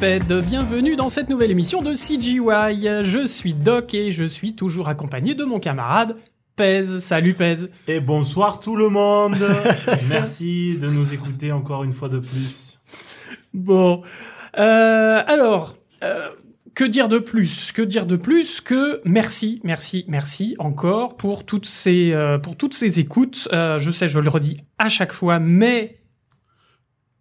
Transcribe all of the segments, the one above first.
bienvenue dans cette nouvelle émission de CGY. Je suis Doc et je suis toujours accompagné de mon camarade Pez. Salut Pez. Et bonsoir tout le monde. Merci de nous écouter encore une fois de plus. Bon, euh, alors, euh, que dire de plus? Que dire de plus que merci, merci, merci encore pour toutes ces, euh, pour toutes ces écoutes. Euh, je sais, je le redis à chaque fois, mais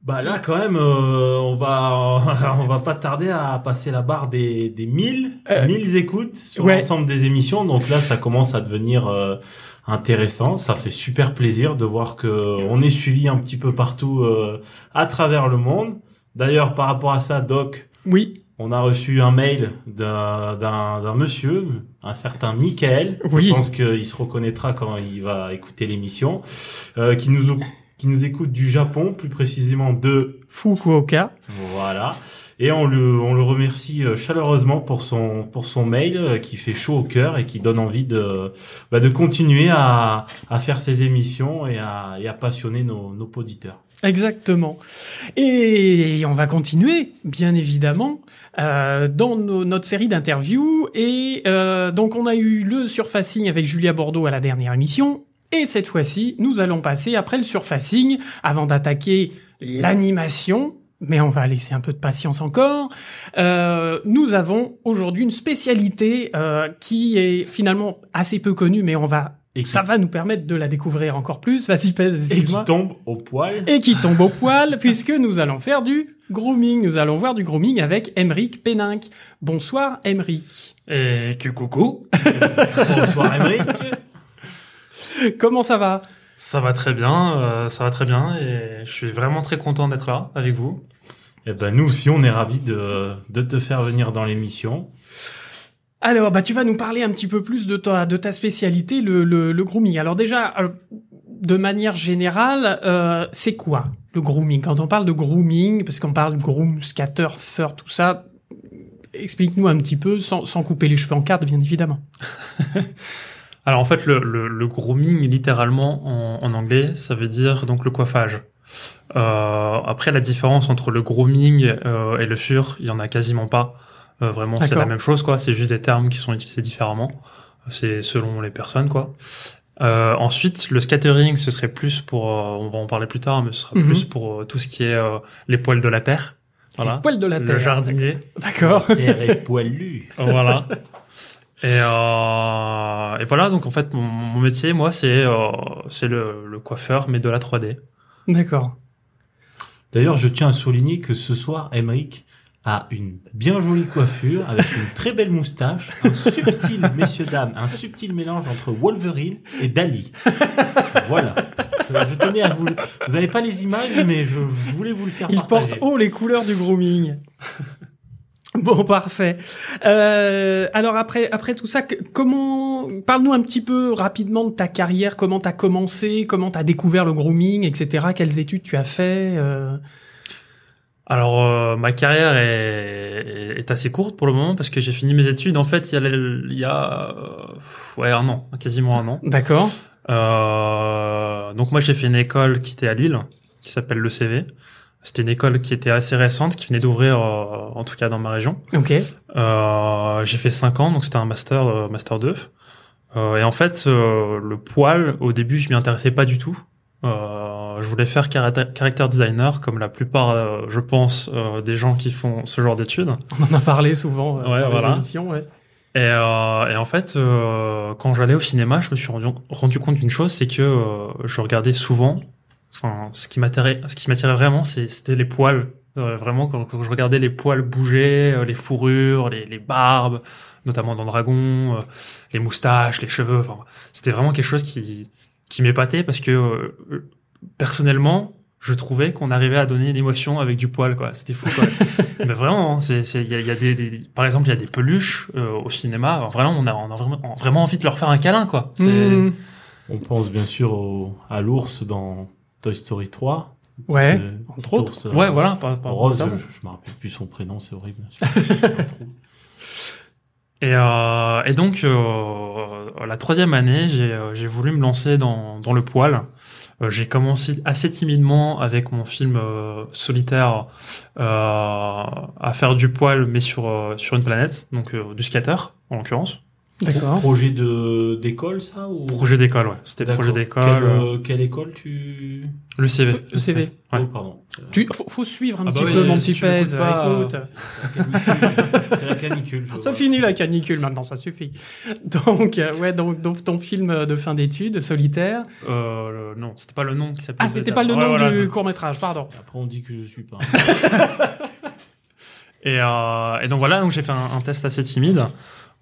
Bah là quand même, euh, on va on va pas tarder à passer la barre des des 1000 Euh, 1000 écoutes sur ouais. l'ensemble des émissions. Donc là, ça commence à devenir euh, intéressant. Ça fait super plaisir de voir que on est suivi un petit peu partout euh, à travers le monde. D'ailleurs, par rapport à ça, Doc, oui, on a reçu un mail d'un monsieur, un certain Michael. Oui. Je pense qu'il se reconnaîtra quand il va écouter l'émission, euh, qui nous qui nous écoute du Japon, plus précisément de Fukuoka. voilà. Et on le on le remercie euh, chaleureusement pour son pour son mail euh, qui fait chaud au cœur et qui donne envie de bah, de continuer à à faire ses émissions et à et à passionner nos nos auditeurs. Exactement. Et on va continuer, bien évidemment, euh, dans nos- notre série d'interviews. Et euh, donc on a eu le surfacing avec Julia Bordeaux à la dernière émission. Et cette fois-ci, nous allons passer après le surfacing, avant d'attaquer l'animation. Mais on va laisser un peu de patience encore. Euh, nous avons aujourd'hui une spécialité euh, qui est finalement assez peu connue, mais on va, Et qui, ça va nous permettre de la découvrir encore plus. Vas-y, pèse, et qui tombe au poil. et qui tombe au poil puisque nous allons faire du grooming. Nous allons voir du grooming avec Emeric Péninck. Bonsoir Emeric. Et que coucou, Bonsoir Émeric. Comment ça va ça va très bien, euh, ça va très bien et je suis vraiment très content d'être là avec vous. Eh ben nous aussi on est ravis de de te faire venir dans l'émission. Alors, bah, tu vas nous parler un petit peu plus de ta, de ta spécialité, le, le, le grooming. Alors déjà, euh, de manière générale, euh, c'est quoi le grooming? Quand on parle de grooming, parce qu'on parle groom, scatter, fur, tout ça, explique-nous un petit peu, sans, sans couper les cheveux en quatre, bien évidemment. Alors en fait, le, le, le grooming, littéralement en, en anglais, ça veut dire donc le coiffage. Euh, après, la différence entre le grooming euh, et le fur, il y en a quasiment pas. Euh, vraiment, c'est la même chose, quoi. C'est juste des termes qui sont utilisés différemment. C'est selon les personnes, quoi. Euh, ensuite, le scattering, ce serait plus pour, euh, on va en parler plus tard, mais ce sera Mhm. plus pour euh, tout ce qui est euh, les poils de la terre. Voilà. Les poils de la le terre. jardinier. D'accord. Terre est poilu. voilà. Et, euh, et voilà, donc en fait, mon, mon métier, moi, c'est euh, c'est le, le coiffeur, mais de la 3D. D'accord. D'ailleurs, je tiens à souligner que ce soir, Emeric a une bien jolie coiffure avec une très belle moustache, un subtil, messieurs dames, un subtil mélange entre Wolverine et Dali. Voilà. Je, je tenais à vous. Vous n'avez pas les images, mais je, je voulais vous le faire Il partager. porte haut les couleurs du grooming. Bon, parfait. Euh, alors après, après tout ça, comment parle-nous un petit peu rapidement de ta carrière, comment t'as commencé, comment t'as découvert le grooming, etc. Quelles études tu as fait euh, Alors, euh, ma carrière est, est assez courte pour le moment parce que j'ai fini mes études, en fait, il y a, le- il y a ouais, un an, quasiment un an. D'accord. Donc moi, j'ai fait une école qui était à Lille, qui s'appelle le CV. C'était une école qui était assez récente, qui venait d'ouvrir, euh, en tout cas dans ma région. Ok. Euh, j'ai fait 5 ans, donc c'était un master, euh, master 2. Euh, et en fait, euh, le poil, au début, je m'y intéressais pas du tout. Euh, je voulais faire character character designer, comme la plupart, je pense, euh, des gens qui font ce genre d'études. On en a parlé souvent Ouais, dans voilà. les émissions. Ouais. Et, euh, et en fait, euh, quand j'allais au cinéma, je me suis rendu, rendu compte d'une chose, c'est que euh, je regardais souvent. Enfin, ce qui m'attirait, ce qui m'attirait vraiment, c'est- c'était les poils. Euh, vraiment, quand, quand je regardais les poils bouger, euh, les fourrures, les, les barbes, notamment dans Dragon, euh, les moustaches, les cheveux. Enfin, c'était vraiment quelque chose qui qui m'épatait parce que personnellement, je trouvais qu'on arrivait à donner une émotion avec du poil, quoi. C'était fou, quoi. Mais vraiment, hein, c'est, c'est, il y a, il y a des, des- par exemple, il y a des peluches euh, au cinéma. Alors, Vraiment, on a, on a vraiment, vraiment envie de leur faire un câlin, quoi. Mmh. On pense bien sûr au, à l'ours dans Toy Story 3. Ouais, euh, entre autres. ours, euh, Ouais, voilà. Par, par- Rose, je, je me rappelle plus son prénom, c'est horrible. Et, euh, et donc, euh, la troisième année, j'ai, euh, j'ai voulu me lancer dans, dans le poil. Euh, j'ai commencé assez timidement avec mon film euh, solitaire euh, à faire du poil, mais sur euh, sur une planète, donc euh, du scatter en l'occurrence. D'accord. Projet de d'école, ça ou... Projet d'école, ouais. C'était projet d'école. Quelle, euh, euh, quelle école tu... Le CV. Le CV. Ouais. Oh, pardon. Tu, faut, faut suivre un Ah petit bah peu, oui, mon si petit pèse. Écoute. C'est la canicule. Ça vois. finit la canicule maintenant, ça suffit. Donc, euh, ouais, donc, donc ton film de fin d'études, solitaire. Euh, le- non, c'était pas le nom qui s'appelait. Ah, c'était pas le Ouais, nom voilà, du court métrage, pardon. Après, on dit que je suis pas. Et, euh, et donc voilà, donc j'ai fait un, un test assez timide.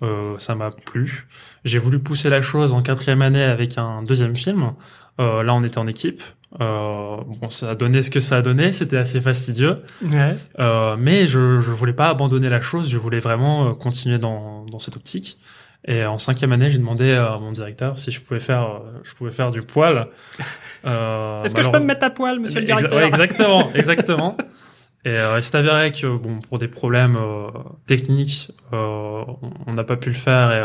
Euh, ça m'a plu. J'ai voulu pousser la chose en quatrième année avec un deuxième film. Euh, là, on était en équipe. Euh, bon, ça a donné ce que ça a donné. C'était assez fastidieux. Ouais. Euh, mais je, je voulais pas abandonner la chose. Je voulais vraiment euh, continuer dans, dans cette optique. Et en cinquième année, j'ai demandé à mon directeur si je pouvais faire, euh, je pouvais faire du poil. Euh, Est-ce que je peux me mettre à poil, monsieur le directeur? ouais, exactement, exactement. Et euh, il s'est avéré que bon, pour des problèmes euh, techniques, euh, on- n'a pas pu le faire et,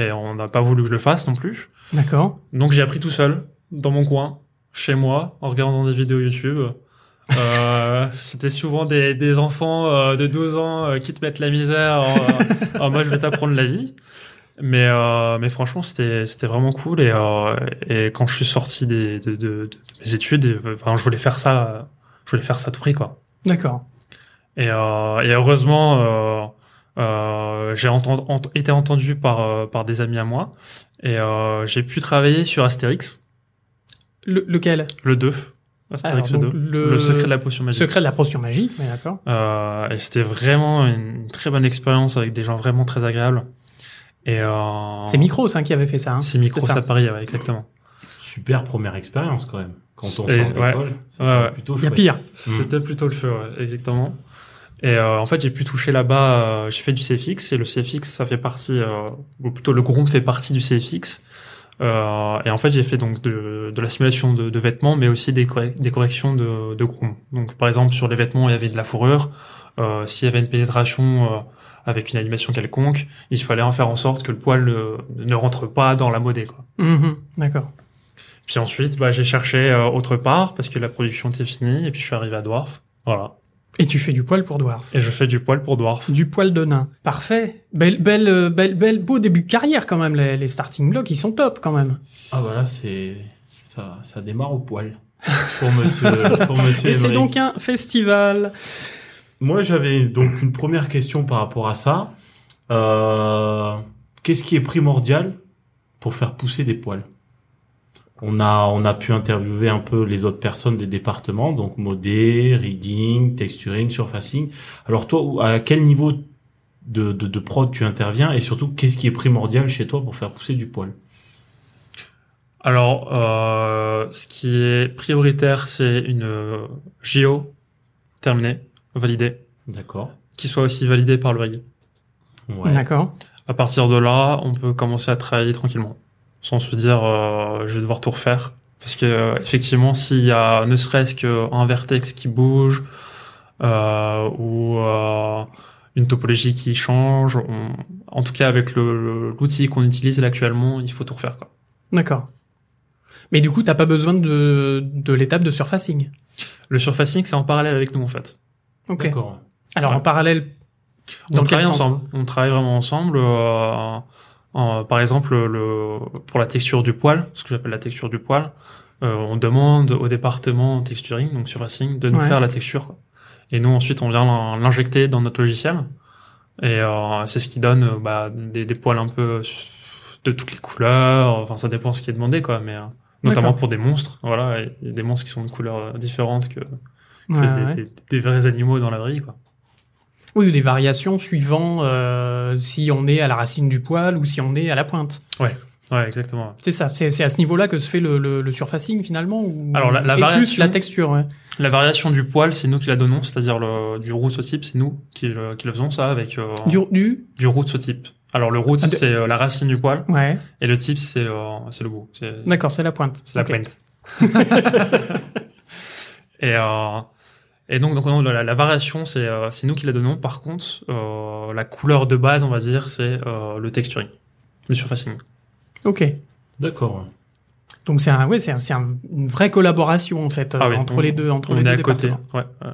euh, et on n'a pas voulu que je le fasse non plus. D'accord. Donc j'ai appris tout seul, dans mon coin, chez moi, en regardant des vidéos YouTube. Euh, C'était souvent des, des enfants euh, de 12 ans euh, qui te mettent la misère en, en moi je vais t'apprendre la vie. Mais, euh, mais franchement, c'était c'était vraiment cool. Et, euh, et quand je suis sorti des, de, de, de- mes études, enfin, je voulais faire ça, je voulais faire ça à tout prix, quoi. D'accord. Et, euh, et heureusement, euh, euh, j'ai ent- été entendu par, euh, par des amis à moi. Et euh, j'ai pu travailler sur Astérix, Le, lequel? Le 2. Astérix Alors, le donc, 2. le- Le secret de la potion magique. Secret de la potion magique, mais d'accord. Euh, et c'était vraiment une très bonne expérience avec des gens vraiment très agréables. Et euh, C'est Micros hein, qui avait fait ça. Hein. C'est Micros à Paris, ouais, exactement. Super première expérience quand même. Quand on d'école, ouais. Ouais, plutôt Il y a pire. C'était plutôt le feu, ouais, exactement. Et euh, en fait, j'ai pu toucher là-bas. euh, j'ai fait du CFX et le CFX, ça fait partie, euh, ou plutôt le groupe fait partie du CFX. Euh, et en fait, j'ai fait donc de, de la simulation de, de vêtements, mais aussi des, des corrections de, de groom. Donc, par exemple, sur les vêtements, il y avait de la fourrure. Euh, S'il y avait une pénétration euh, avec une animation quelconque, il fallait en faire en sorte que le poil ne, ne rentre pas dans la modée. Quoi. Mhm, D'accord. Puis ensuite, bah, j'ai cherché euh, autre part parce que la production était finie, et puis je suis arrivé à Dwarf. Voilà. Et tu fais du poil pour Dwarf. Et je fais du poil pour Dwarf. Du poil de nain. Parfait. Belle, belle, euh, belle, belle, beau début de carrière quand même. Les, les starting blocks, ils sont top quand même. Ah voilà, c'est ça, ça démarre au poil pour Monsieur, pour Monsieur Et c'est donc un festival. Moi, j'avais donc une première question par rapport à ça. Euh, Qu'est-ce qui est primordial pour faire pousser des poils? On a, on a pu interviewer un peu les autres personnes des départements, donc modé, reading, texturing, surfacing. Alors toi, à quel niveau de, de, de prod tu interviens et surtout, qu'est-ce qui est primordial chez toi pour faire pousser du poil? Alors, euh, ce qui est prioritaire, c'est une euh, JO terminée, validée, D'accord. qui soit aussi validée par le RIG. Ouais. D'accord. À partir de là, on peut commencer à travailler tranquillement, sans se dire euh, je vais devoir tout refaire. Parce que euh, effectivement, s'il y a ne serait-ce qu'un vertex qui bouge euh, ou euh, une topologie qui change, on- en tout cas avec l'outil qu'on utilise là actuellement, il faut tout refaire. Quoi. D'accord. Mais du coup, t'as pas besoin de, de l'étape de surfacing? Le surfacing, c'est en parallèle avec nous en fait. Ok. D'accord. Alors Ouais. en parallèle, On Dans quel travaille sens? ensemble. On travaille vraiment ensemble. En- par exemple, le, pour la texture du poil, ce que j'appelle la texture du poil, euh, on demande au département texturing, donc sur Racing, de nous Ouais. faire la texture. quoi. Et nous, ensuite, on vient l'in- l'injecter dans notre logiciel. Et euh, c'est ce qui donne euh, bah, des, des poils un peu de toutes les couleurs. Enfin, ça dépend ce qui est demandé, quoi. Mais euh, notamment pour des monstres. Voilà, des monstres qui sont de couleurs euh, différentes que, que Ouais, des, ouais. des- des vrais animaux dans la vraie vie, quoi. Oui, ou des variations suivant euh, si on est à la racine du poil ou si on est à la pointe. Ouais, exactement. C'est ça. C'est à ce niveau-là que se fait le, le, le surfacing finalement. Ou... Alors, la- la Et plus variation- la texture. Ouais. La variation du poil, c'est nous qui la donnons, c'est-à-dire le, du root au type, c'est nous qui le, qui le faisons ça avec euh, Du, du. du root au type. Alors le root, Ah, de- c'est euh, la racine du poil, Ouais. et le type, c'est le, c'est le bout, D'accord, c'est la pointe. c'est la pointe. et, euh, et donc, donc non, la, la variation, c'est euh, c'est nous qui la donnons. Par contre, euh, la couleur de base, on va dire, c'est euh, le texturing, le surfacing. Ok. D'accord. Donc c'est un, ouais, c'est un- c'est un- une vraie collaboration en fait euh, Ah oui, entre on- les deux, entre On les est deux à côté. Ouais, ouais.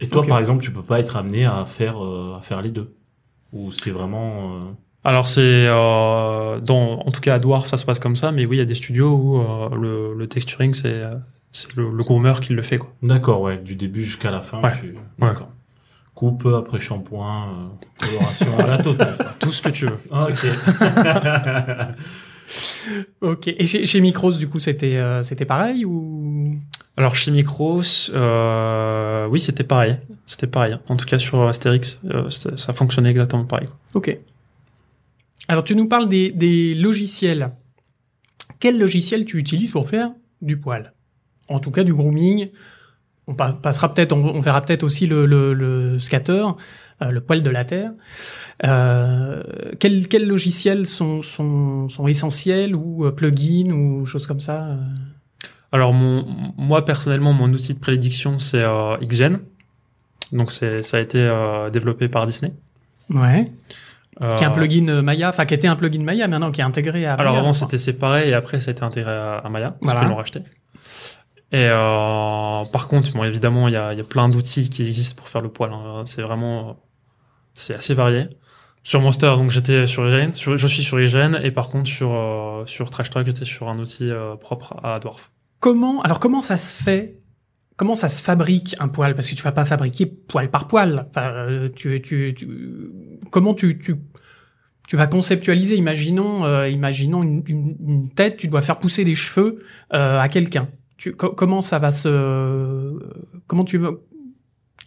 Et toi, par exemple, tu peux pas être amené à faire, euh, à faire les deux? Ou c'est vraiment. euh, Alors c'est euh, dans en tout cas à Dwarf ça se passe comme ça, mais oui il y a des studios où euh, le, le texturing c'est euh, c'est le, le groomer qui le fait quoi. D'accord, ouais, du début jusqu'à la fin. Ouais. tu- D'accord. Coupe après shampoing, euh, coloration à la totale. Tout ce que tu veux. Ok. Ok. Et chez, chez Micros, du coup, c'était euh, c'était pareil ou? Alors chez Micros, euh, oui c'était pareil, c'était pareil. En tout cas sur Astérix, euh, ça ça fonctionnait exactement pareil. quoi. Ok. Alors, tu nous parles des, des logiciels. Quel logiciel tu utilises pour faire du poil? En tout cas, du grooming. On pa- passera peut-être, on, on verra peut-être aussi le, le, le scatter, euh, le poil de la terre. Euh, quels quels logiciels sont, sont, sont essentiels ou euh, plugins ou choses comme ça Alors mon, moi personnellement mon outil de prédiction c'est euh, XGen, donc c'est ça a été développé par Disney. Ouais. Qui est un plugin Maya, enfin qui était un plugin Maya maintenant qui est intégré à. Alors Maya, avant je crois. c'était séparé et après ça a été intégré à, à Maya, parce Voilà. qu'ils l'ont racheté. Et euh, par contre, évidemment, il y a, plein d'outils qui existent pour faire le poil. hein. C'est vraiment, c'est assez varié. Sur Monster, donc j'étais sur IGN, sur, je suis sur IGN, et par contre sur euh, sur Trash Talk, j'étais sur un outil euh, propre à Dwarf. Comment alors comment ça se fait Comment ça se fabrique un poil? Parce que tu vas pas fabriquer poil par poil. Enfin, euh, comment tu, tu tu vas conceptualiser? Imaginons euh, imaginons une, tête. Tu dois faire pousser des cheveux euh, à quelqu'un. Tu, co- comment ça va se Comment tu veux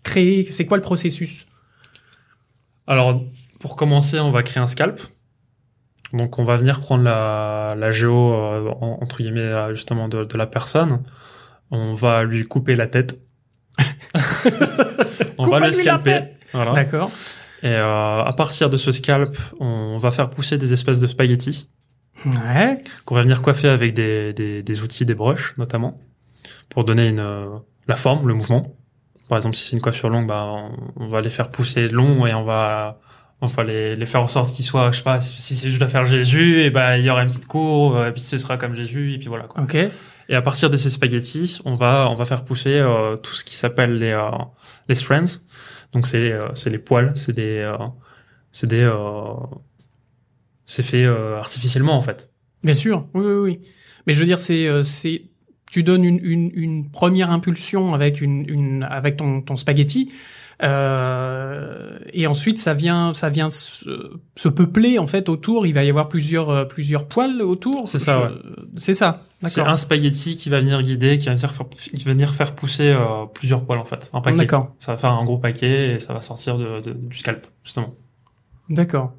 créer C'est quoi le processus? Alors, pour commencer, on va créer un scalp. Donc, on va venir prendre la, la géo, euh, en- entre guillemets, euh, justement, de, de la personne. On va lui couper la tête. on va le scalper. Voilà. D'accord. Et euh, à partir de ce scalp, on va faire pousser des espèces de spaghettis Ouais. qu'on va venir coiffer avec des, des, des outils, des brushes notamment, pour donner une, euh, la forme, le mouvement. Par exemple, si c'est une coiffure longue, bah, on, on va les faire pousser long et on va, on va les, les faire en sorte qu'ils soient, je sais pas, si si c'est juste à faire Jésus, et ben il y aura une petite courbe, et puis ce sera comme Jésus, et puis voilà quoi. Ok. Et à partir de ces spaghettis, on va, on va faire pousser euh, tout ce qui s'appelle les, euh, les strands. Donc c'est, euh, c'est les poils, c'est des, euh, c'est des, euh, c'est fait euh, artificiellement en fait. Bien sûr, oui, oui, oui. Mais je veux dire, c'est, euh, c'est, tu donnes une, une, une première impulsion avec une, une avec ton, ton spaghetti, euh, et ensuite ça vient, ça vient se, se peupler en fait autour. Il va y avoir plusieurs, euh, plusieurs poils autour. C'est ça, Je- C'est ça. C'est D'accord. un spaghetti qui va venir guider, qui va venir faire, qui va venir faire pousser euh, plusieurs poils en fait, un paquet. D'accord. Ça va faire un gros paquet et ça va sortir de, de- du scalp justement. D'accord.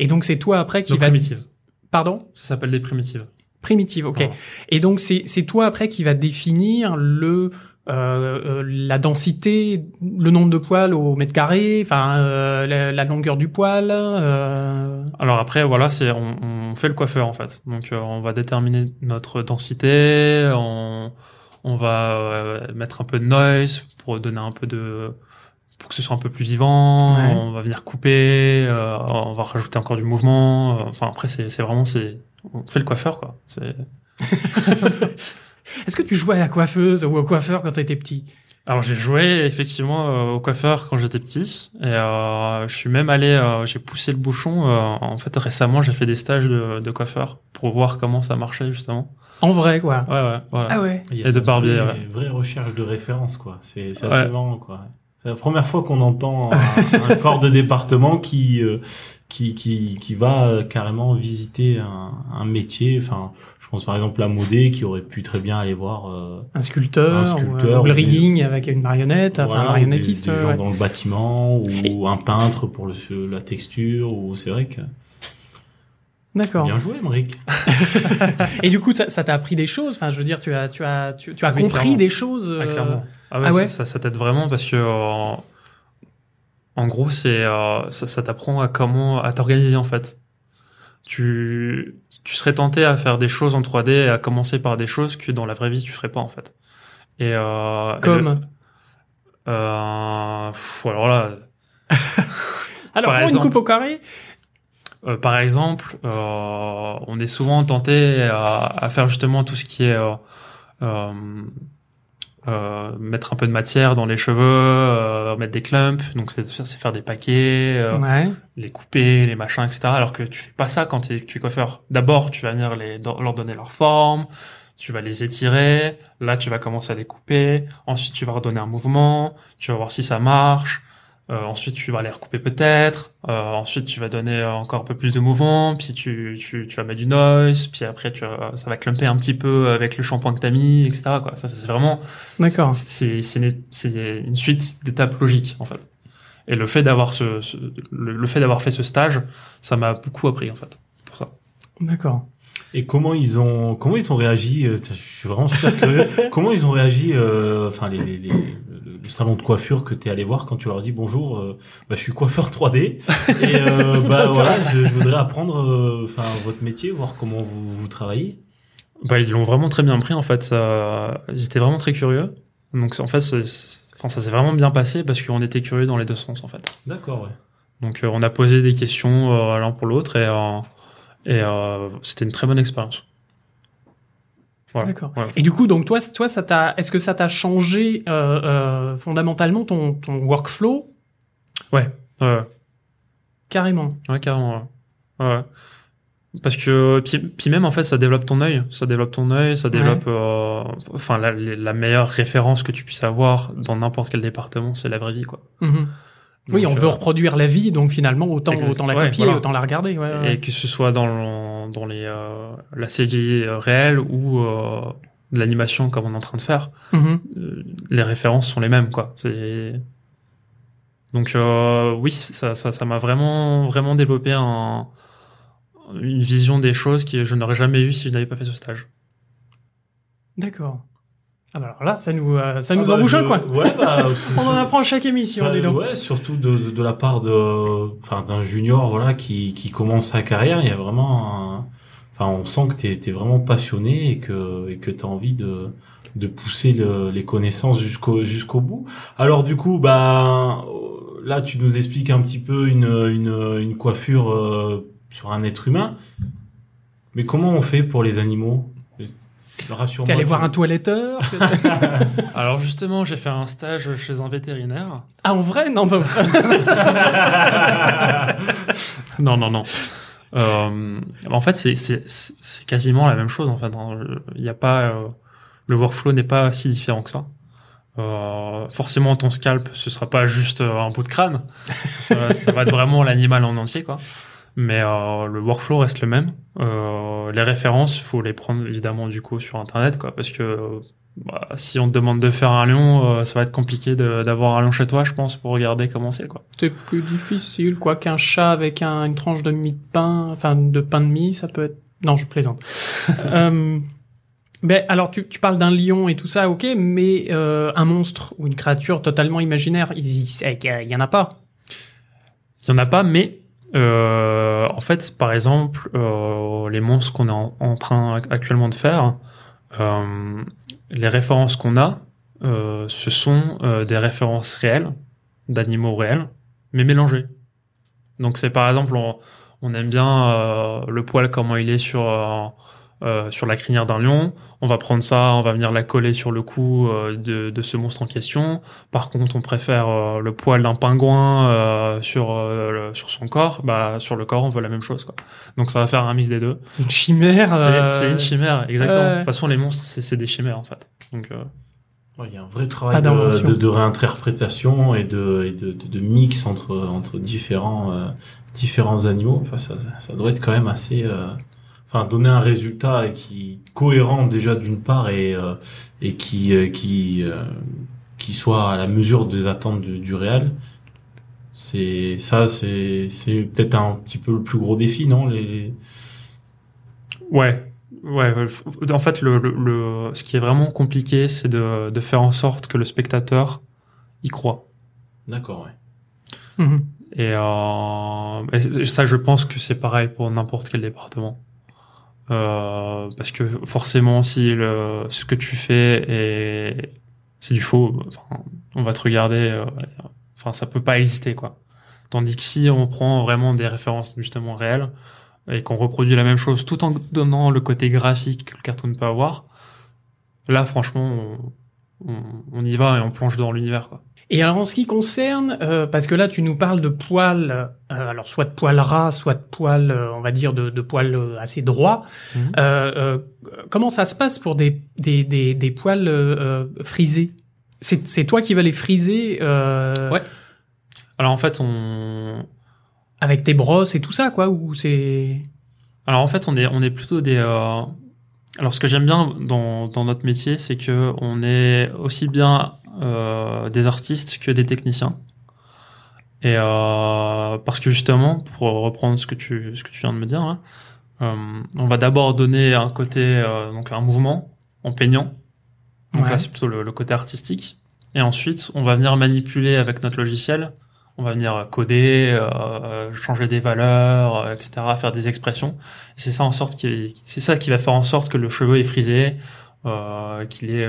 Et donc c'est toi après qui Donc va. primitive. Pardon. Ça s'appelle des primitives. Primitive. Ok. Et donc c'est c'est toi après qui va définir le euh, euh, la densité, le nombre de poils au mètre carré, enfin euh, la, la longueur du poil. Euh... Alors après, voilà, c'est on, on fait le coiffeur en fait. Donc euh, on va déterminer notre densité, on, on va euh, mettre un peu de noise pour donner un peu de pour que ce soit un peu plus vivant. Ouais. On va venir couper, euh, on va rajouter encore du mouvement. euh, Enfin après, c'est vraiment c'est on fait le coiffeur quoi. C'est Est-ce que tu jouais à la coiffeuse ou au coiffeur quand tu étais petit? Alors j'ai joué effectivement euh, au coiffeur quand j'étais petit et euh, je suis même allé, euh, j'ai poussé le bouchon. euh, en fait récemment j'ai fait des stages de, de coiffeur pour voir comment ça marchait justement. En vrai, quoi. Ouais ouais voilà. Ah ouais. Il y a Et de barbier, vraie, ouais. vraie recherche de référence, quoi. C'est c'est Ouais. assez marrant, quoi. C'est la première fois qu'on entend un, un corps de département qui, euh, qui, qui, qui va euh, carrément visiter un, un métier. Enfin, je pense par exemple à Modé qui aurait pu très bien aller voir euh, Un sculpteur, Un sculpteur, ou, un ou des- rigging avec une marionnette, enfin un marionnettiste. des, des gens ouais. dans le bâtiment ou Et- un peintre pour le, la texture. Ou c'est vrai que D'accord. bien joué, Emmerich. Et du coup, ça ça t'a appris des choses? Enfin, je veux dire, tu as, tu as, tu, tu as Oui, compris clairement. des choses. Ah, euh, clairement. Ah ouais, ah ouais ça, ça, t'aide vraiment parce que euh, en gros c'est euh, ça, ça t'apprend à comment à t'organiser en fait. Tu tu serais tenté à faire des choses en 3D et à commencer par des choses que dans la vraie vie tu ferais pas en fait. Et euh, Comme. euh, pff, alors là Alors, une coupe au carré. Euh, par exemple, euh, on est souvent tenté à, à faire justement tout ce qui est euh, mettre un peu de matière dans les cheveux, euh, mettre des clumps, donc c'est faire des paquets, euh, Ouais. les couper, les machins, etc. Alors que tu fais pas ça quand tu es coiffeur. D'abord, tu vas venir les, leur donner leur forme, tu vas les étirer, là tu vas commencer à les couper, ensuite tu vas redonner un mouvement, tu vas voir si ça marche, euh, ensuite tu vas les recouper peut-être, euh, ensuite tu vas donner encore un peu plus de mouvement, puis tu, tu, tu vas mettre du noise, puis après tu vas, ça va clumper un petit peu avec le shampoing que t'as mis, etc. Quoi. Ça, c'est vraiment D'accord. c'est c'est une, c'est une suite d'étapes logiques en fait. Et le fait d'avoir ce, ce- le, le fait d'avoir fait ce stage, ça m'a beaucoup appris en fait pour ça. D'accord. Et comment ils ont comment ils ont réagi euh, Je suis vraiment super curieux. comment ils ont réagi euh, Enfin, les, les- les- le, le salon de coiffure que tu es allé voir quand tu leur as dit bonjour. euh, bah, je suis coiffeur 3D et euh, bah voilà, je, je voudrais apprendre euh, enfin votre métier, voir comment vous, vous travaillez. Bah ils l'ont vraiment très bien pris en fait. Ça, ils étaient vraiment très curieux. Donc en fait, enfin ça s'est vraiment bien passé parce qu'on était curieux dans les deux sens en fait. D'accord, ouais. Donc euh, on a posé des questions euh, l'un pour l'autre et euh, et euh, c'était une très bonne expérience. Voilà. D'accord. Et du coup, donc toi, toi, ça t'a, est-ce que ça t'a changé euh, euh, fondamentalement ton, ton workflow? Ouais. carrément Ouais, carrément. Ouais. Ouais. Parce que puis, puis même en fait ça développe ton œil, ça développe ton œil, ça développe euh, enfin la, la meilleure référence que tu puisses avoir dans n'importe quel département, c'est la vraie vie quoi. Mhm. Oui, Donc, on euh, veut reproduire la vie, donc finalement autant Exact. autant la Ouais, copier, voilà. autant la regarder. Ouais, et que ce soit dans dans les euh, la CGI réelle ou euh, de l'animation comme on est en train de faire, Mhm. euh, les références sont les mêmes quoi. C'est donc euh, oui, ça ça ça m'a vraiment vraiment développé un une vision des choses que je n'aurais jamais eu si je n'avais pas fait ce stage. D'accord. Ah bah alors là, ça nous euh, ça nous Ah bah, embouche un je- coin. Ouais, bah, On en apprend à chaque émission, Enfin, dis donc. ouais, surtout de, de, de la part de, enfin, d'un junior, voilà, qui, qui commence sa carrière. Il y a vraiment, un- enfin, on sent que t'es, t'es vraiment passionné et que, et que t'as envie de, de pousser le- les connaissances jusqu'au, jusqu'au bout. Alors, du coup, bah, là, tu nous expliques un petit peu une, une, une coiffure euh, sur un être humain. Mais comment on fait pour les animaux? T'es allé voir un toiletteur Alors justement, j'ai fait un stage chez un vétérinaire. Ah en vrai? Non, bah, Non, non, non. Euh, en fait, c'est quasiment la même chose. En fait, hein. il a pas euh, le workflow n'est pas si différent que ça. Euh, forcément, ton scalp, ce sera pas juste euh, un bout de crâne. ça, va- ça va être vraiment l'animal en entier, quoi. Mais euh, le workflow reste le même. Euh, les références, faut les prendre évidemment du coup sur internet, quoi, parce que bah, si on te demande de faire un lion, euh, ça va être compliqué d'avoir un lion chez toi, je pense, pour regarder comment c'est, quoi. c'est plus difficile, quoi, qu'un chat avec un- une tranche de mie de pain, enfin de pain de mie, ça peut être. Non, je plaisante. euh, ben alors tu, tu parles d'un lion et tout ça, ok, mais euh, un monstre ou une créature totalement imaginaire, il, il, il y en a pas. Il y en a pas, mais euh, en fait, par exemple, euh, les monstres qu'on est en, train ac- actuellement de faire, euh, les références qu'on a, ce sont des références réelles, d'animaux réels, mais mélangées. Donc c'est par exemple, on, on aime bien le poil comment il est sur euh, sur la crinière d'un lion. On va prendre ça, on va venir la coller sur le cou euh, de, de ce monstre en question. Par contre, on préfère euh, le poil d'un pingouin euh, sur euh, le- sur son corps. Bah sur le corps, on veut la même chose quoi. Donc ça va faire un mix des deux. C'est une chimère. C'est euh, c'est une chimère, exactement. De toute façon, les monstres, c'est c'est des chimères en fait. Donc euh, Ouais, Il y a un vrai travail de, de, de réinterprétation et de, et de, de, de mix entre, entre différents, euh, différents animaux. Enfin, ça, ça- ça doit être quand même assez... euh, Enfin, donner un résultat qui cohérent déjà d'une part et, euh, et qui, euh, qui, euh, qui soit à la mesure des attentes du, du réel. C'est ça, c'est c'est peut-être un petit peu le plus gros défi, non les... ouais. Ouais, en fait, le, le, le- ce qui est vraiment compliqué, c'est de, de faire en sorte que le spectateur y croit. D'accord, ouais. mhm. Et, euh, et ça, je pense que c'est pareil pour n'importe quel département. Euh, parce que forcément, si le, ce que tu fais est c'est du faux, on va te regarder. euh, enfin, ça peut pas exister, quoi. Tandis que si on prend vraiment des références justement réelles et qu'on reproduit la même chose tout en donnant le côté graphique que le cartoon peut avoir, là franchement on, on- on y va et on plonge dans l'univers quoi. Et alors en ce qui concerne, euh, parce que là tu nous parles de poils, euh, alors soit de poils ras, soit de poils, euh, on va dire de, de poils euh, assez droits. Euh, euh, comment ça se passe pour des des des, des poils frisés? C'est c'est toi qui vas les friser euh, Ouais. Alors en fait on avec tes brosses et tout ça quoi ou c'est Alors en fait, on est, on est plutôt des. euh, Alors ce que j'aime bien dans, dans notre métier, c'est que on est aussi bien des artistes que des techniciens. Et euh, parce que justement, pour reprendre ce que tu, ce que tu viens de me dire, là, euh, on va d'abord donner un côté, euh, donc un mouvement en peignant. Donc Ouais. là, c'est plutôt le, le côté artistique. Et ensuite, on va venir manipuler avec notre logiciel. On va venir coder, euh, euh, changer des valeurs, euh, etc., faire des expressions. C'est ça en sorte qui, c'est ça qui va faire en sorte que le cheveu est frisé, euh, qu'il est,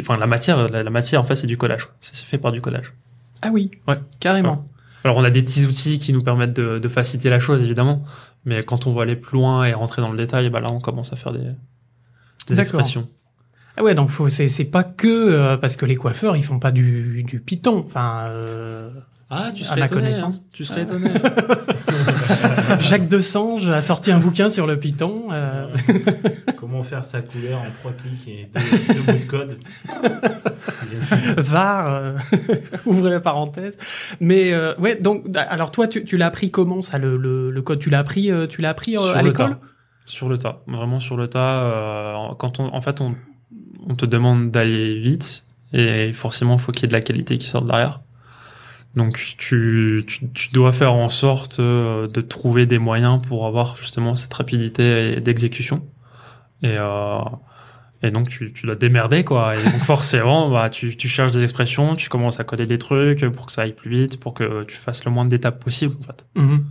enfin la matière, la, la matière en fait c'est du collage. C'est fait par du collage. ah oui Ouais. carrément Alors on a des petits outils qui nous permettent de, de faciliter la chose évidemment, mais quand on va aller plus loin et rentrer dans le détail, bah là on commence à faire des, expressions. ah ouais donc faut c'est pas que euh, parce que les coiffeurs ils font pas du du python enfin euh, Ah, tu À serais ma étonné, connaissance. hein. Tu serais étonné. Jacques Desange a sorti un bouquin sur le python euh, Comment faire sa couleur en trois clics et deux, deux bouts de code var euh, ouvrez la parenthèse mais euh, ouais donc alors toi tu, tu l'as appris comment ça le, le, le code? Tu l'as appris tu l'as appris euh, Sur à le l'école? tas. Sur le tas, vraiment sur le tas. euh, quand on, en fait, on, on te demande d'aller vite et forcément, il faut qu'il y ait de la qualité qui sorte derrière. Donc, tu, tu, tu dois faire en sorte euh, de trouver des moyens pour avoir justement cette rapidité d'exécution. Et, euh, et donc, tu, tu dois démerder, quoi. Et donc, forcément, bah, tu, tu cherches des expressions, tu commences à coder des trucs pour que ça aille plus vite, pour que tu fasses le moins d'étapes possible, en fait. Mhm.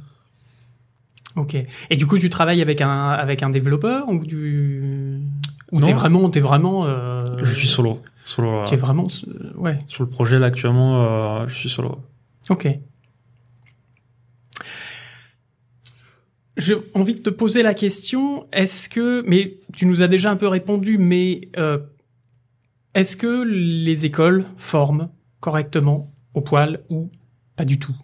Ok. Et du coup, tu travailles avec un avec un développeur ou du ou t'es vraiment t'es vraiment euh, Je suis solo. Solo. euh, Tu es vraiment euh, ouais. Sur le projet là actuellement, euh, je suis solo. Ok. J'ai envie de te poser la question, est-ce que, mais tu nous as déjà un peu répondu, mais euh, est-ce que les écoles forment correctement au poil ou pas du tout?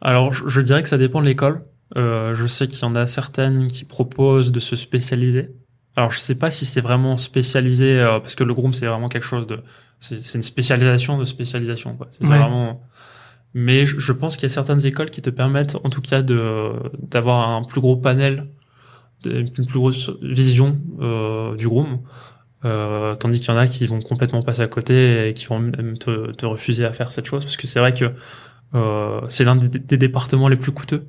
Alors, je, je dirais que ça dépend de l'école. Euh, je sais qu'il y en a certaines qui proposent de se spécialiser. Alors, je sais pas si c'est vraiment spécialisé, euh, parce que le groom, c'est vraiment quelque chose de... C'est c'est une spécialisation de spécialisation, quoi. C'est Ouais. vraiment... Mais je, je pense qu'il y a certaines écoles qui te permettent, en tout cas, de d'avoir un plus gros panel, une plus grosse vision euh, du groom. Euh, tandis qu'il y en a qui vont complètement passer à côté et qui vont même te, te refuser à faire cette chose. Parce que c'est vrai que euh, c'est l'un des, départements les plus coûteux,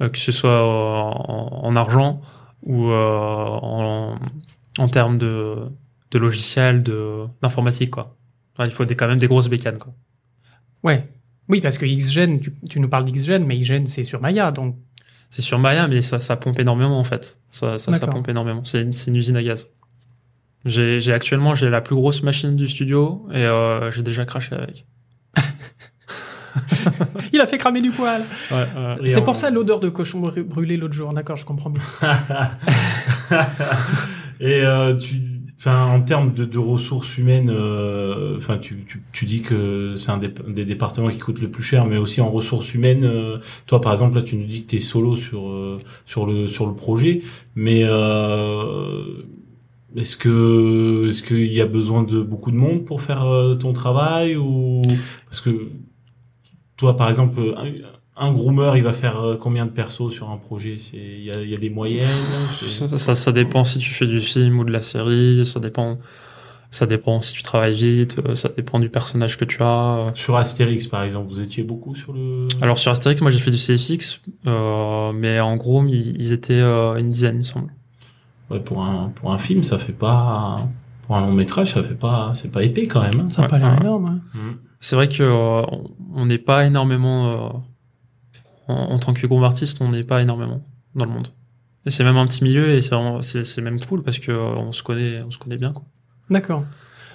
euh, que ce soit euh, en, en argent ou euh, en, en termes de, de logiciel, de d'informatique quoi. Il faut des, quand même des grosses bécanes quoi. Ouais. Oui, parce que XGen, tu, tu nous parles d'XGen, mais XGen c'est sur Maya, donc C'est sur Maya, mais ça, ça pompe énormément en fait. Ça, ça, pompe énormément. C'est une, usine à gaz. J'ai actuellement j'ai la plus grosse machine du studio et euh, j'ai déjà craché avec. il a fait cramer du poil. Ouais, C'est pour ça l'odeur de cochon brûlé l'autre jour. D'accord, je comprends mieux. Et euh, tu, en termes de, ressources humaines, euh, enfin, tu, tu, tu dis que c'est un des, des départements qui coûte le plus cher, mais aussi en ressources humaines. euh, toi, par exemple, là, tu nous dis que tu es solo sur euh, sur le sur le projet, mais euh, est-ce que est-ce qu'il y a besoin de beaucoup de monde pour faire euh, ton travail ou parce que toi, par exemple, un groomer, il va faire euh, combien de persos sur un projet? C'est il y a, il y a des moyennes Ça, ça, ça dépend si tu fais du film ou de la série, ça dépend, ça dépend si tu travailles vite, euh, ça dépend du personnage que tu as. Sur Astérix, par exemple, vous étiez beaucoup sur le. Alors sur Astérix, moi j'ai fait du CFX, euh, mais en gros ils, ils étaient euh, une dizaine, il me semble. Ouais, pour un pour un film, ça fait pas. Pour un long métrage, ça fait pas. C'est pas épais quand même. hein. Ça a pas l'air Ouais. énorme. hein. C'est vrai que euh, on- on n'est pas énormément, euh, en, en tant que groupe artiste, on n'est pas énormément dans le monde. Et c'est même un petit milieu et c'est même cool parce que euh, on se connaît, on se connaît bien quoi. D'accord.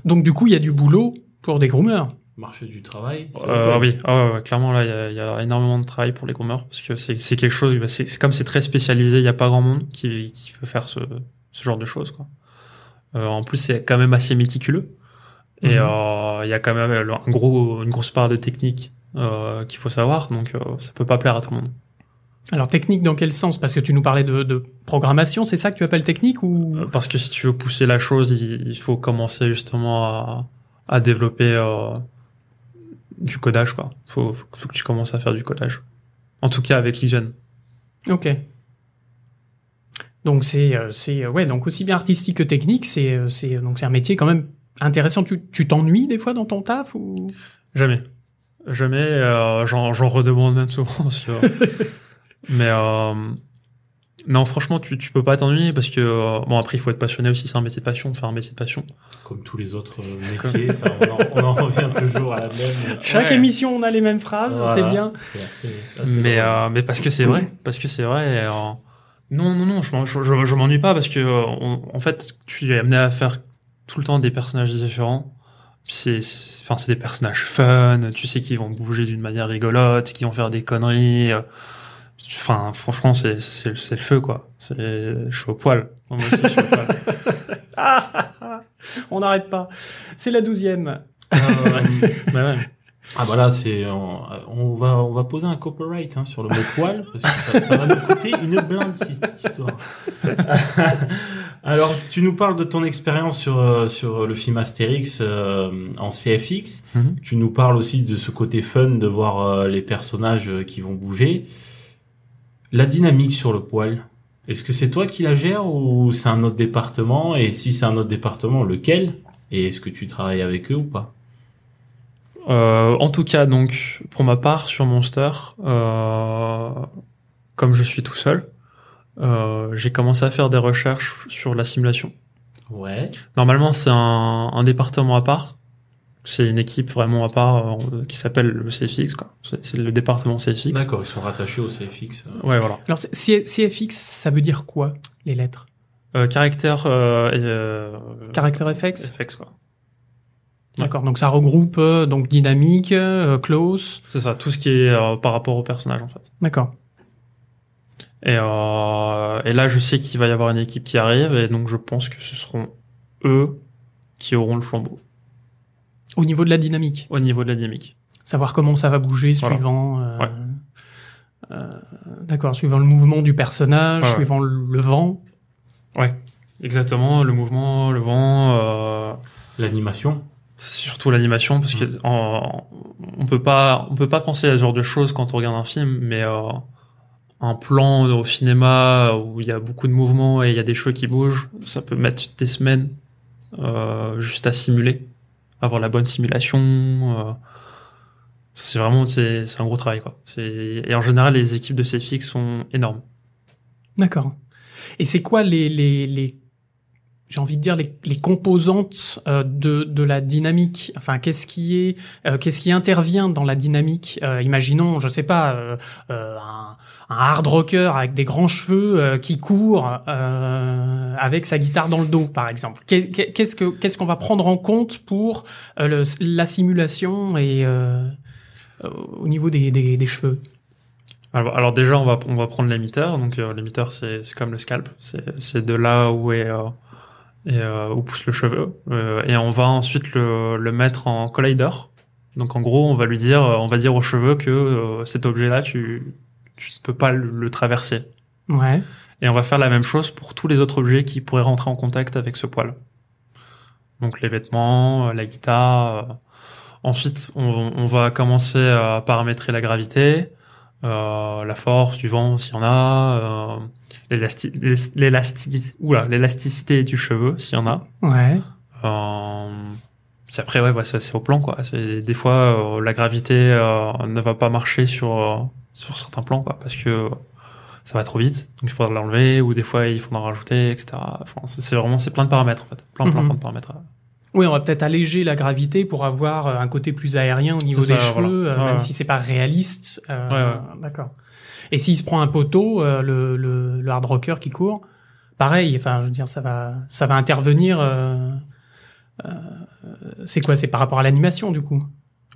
Donc du coup, il y a du boulot pour des groomers. marché du travail. Euh, oui, ah ouais, clairement là, il y a- il y, a énormément de travail pour les gamers parce que c'est quelque chose. bah, C'est comme c'est très spécialisé, il y a pas grand monde qui, qui peut faire ce, ce genre de choses quoi. Euh, en plus, c'est quand même assez méticuleux et Mhm. euh, il y a quand même un gros, une grosse part de technique euh, qu'il faut savoir, donc euh, ça peut pas plaire à tout le monde. Alors technique dans quel sens? Parce que tu nous parlais de, de programmation, c'est ça que tu appelles technique ou? Euh, Parce que si tu veux pousser la chose, il, il faut commencer justement à, à développer euh, du codage quoi. Faut, faut, faut que tu commences à faire du codage. En tout cas avec Legion. Ok. Donc c'est c'est ouais donc aussi bien artistique que technique c'est c'est donc c'est un métier quand même intéressant. Tu tu t'ennuies des fois dans ton taf ou? Jamais. Jamais. euh, J'en redemande même souvent. Sur... Mais euh, non, franchement, tu, tu peux pas t'ennuyer parce que euh, bon après il faut être passionné aussi. C'est un métier de passion. Faire un métier de passion. Comme tous les autres euh, métiers, ça, on, en, on en revient toujours à la même. chaque Ouais. émission on a les mêmes phrases, Voilà. c'est bien. Assez- Mais euh, parce que c'est vrai. Parce que c'est vrai. et, euh, non non non. Je, je, je, je m'ennuie pas parce que euh, on- en fait tu es amené à faire tout le temps des personnages différents. C'est enfin c'est des personnages fun. Tu sais qu'ils vont bouger d'une manière rigolote, qu'ils vont faire des conneries. euh, Enfin, franchement, c'est c'est le feu, quoi. C'est, je suis au poil. Moi aussi, je suis au poil. Ah, ah, ah. on n'arrête pas. C'est la douzième. Euh, mais ouais. Ah bah là, c'est on, on va on va poser un copyright hein, sur le mot poil parce que ça, ça va nous coûter une blinde cette histoire. Alors, tu nous parles de ton expérience sur euh, sur le film Astérix euh, en CFX. Mhm. Tu nous parles aussi de ce côté fun de voir euh, les personnages euh, qui vont bouger. La dynamique sur le poil. Est-ce que c'est toi qui la gères ou c'est un autre département? Et si c'est un autre département, lequel? Et est-ce que tu travailles avec eux ou pas? Euh, en tout cas, donc, pour ma part, sur Monster, euh, comme je suis tout seul, euh, j'ai commencé à faire des recherches sur la simulation. Ouais. Normalement, c'est un, un département à part. C'est une équipe vraiment à part euh, qui s'appelle le CFX, quoi. C'est le département CFX. D'accord, ils sont rattachés au CFX. euh. Ouais, voilà. Alors CFX ça veut dire quoi les lettres? Euh, caractère euh, et, euh, Character FX. FX, quoi. D'accord. Donc ça regroupe euh, donc dynamique, euh, close. C'est ça, tout ce qui est euh, par rapport au personnage, en fait. D'accord. Et, euh, et là, je sais qu'il va y avoir une équipe qui arrive, et donc je pense que ce seront eux qui auront le flambeau Au niveau de la dynamique, au niveau de la dynamique. savoir comment ça va bouger Voilà. suivant. euh, Ouais. euh, D'accord, suivant le mouvement du personnage, Ouais, ouais. suivant le le vent. Exactement, le mouvement, le vent, euh, L'animation. c'est surtout l'animation, parce que en- on peut pas, on peut pas penser à ce genre de choses quand on regarde un film, mais euh, un plan au cinéma où il y a beaucoup de mouvements et il y a des cheveux qui bougent, ça peut mettre des semaines euh, juste à simuler, avoir la bonne simulation. euh, c'est vraiment, c'est un gros travail quoi. Et en général, les équipes de CFX sont énormes. D'accord. Et c'est quoi les, les, les j'ai envie de dire les, composantes euh, de, de la dynamique? Enfin, qu'est-ce qui est, qu'est-ce qui intervient dans la dynamique? Imaginons, je sais pas, un, un hard rocker avec des grands cheveux euh, qui court euh, avec sa guitare dans le dos, par exemple. Qu'est- Qu'est-ce que qu'est-ce qu'on va prendre en compte pour euh, la simulation et au niveau des, cheveux? Alors, déjà, on va, prendre l'émetteur. Donc l'émetteur, c'est comme le scalp. C'est de là où pousse le cheveu. Et on va ensuite le, le mettre en collider. Donc en gros, on va lui dire, on va dire au cheveu que cet objet-là, tu tu ne peux pas le, le traverser. Ouais. Et on va faire la même chose pour tous les autres objets qui pourraient rentrer en contact avec ce poil. Donc les vêtements, euh, la guitare. euh. Ensuite, on, on va commencer à paramétrer la gravité, euh, la force du vent s'il y en a, euh, l'élasticité du cheveu s'il y en a. Ouais. Euh, après, ouais, c'est au plan, quoi. Des fois, euh, la gravité euh, ne va pas marcher sur, sur certains plans, quoi, parce que euh, ça va trop vite, donc il faudra l'enlever, ou des fois, il faudra en rajouter, etc. Enfin, c'est, vraiment, c'est plein de paramètres, en fait. Plein, plein, Mhm. plein de paramètres. Oui, on va peut-être alléger la gravité pour avoir euh, un côté plus aérien au niveau des cheveux, voilà. euh, Ouais, même ouais. si c'est pas réaliste. euh, Ouais. D'accord. Et s'il se prend un poteau, euh, le, le, le hard rocker qui court, pareil. Enfin, je veux dire, ça va, ça va intervenir. euh, euh, c'est quoi C'est par rapport à l'animation, du coup?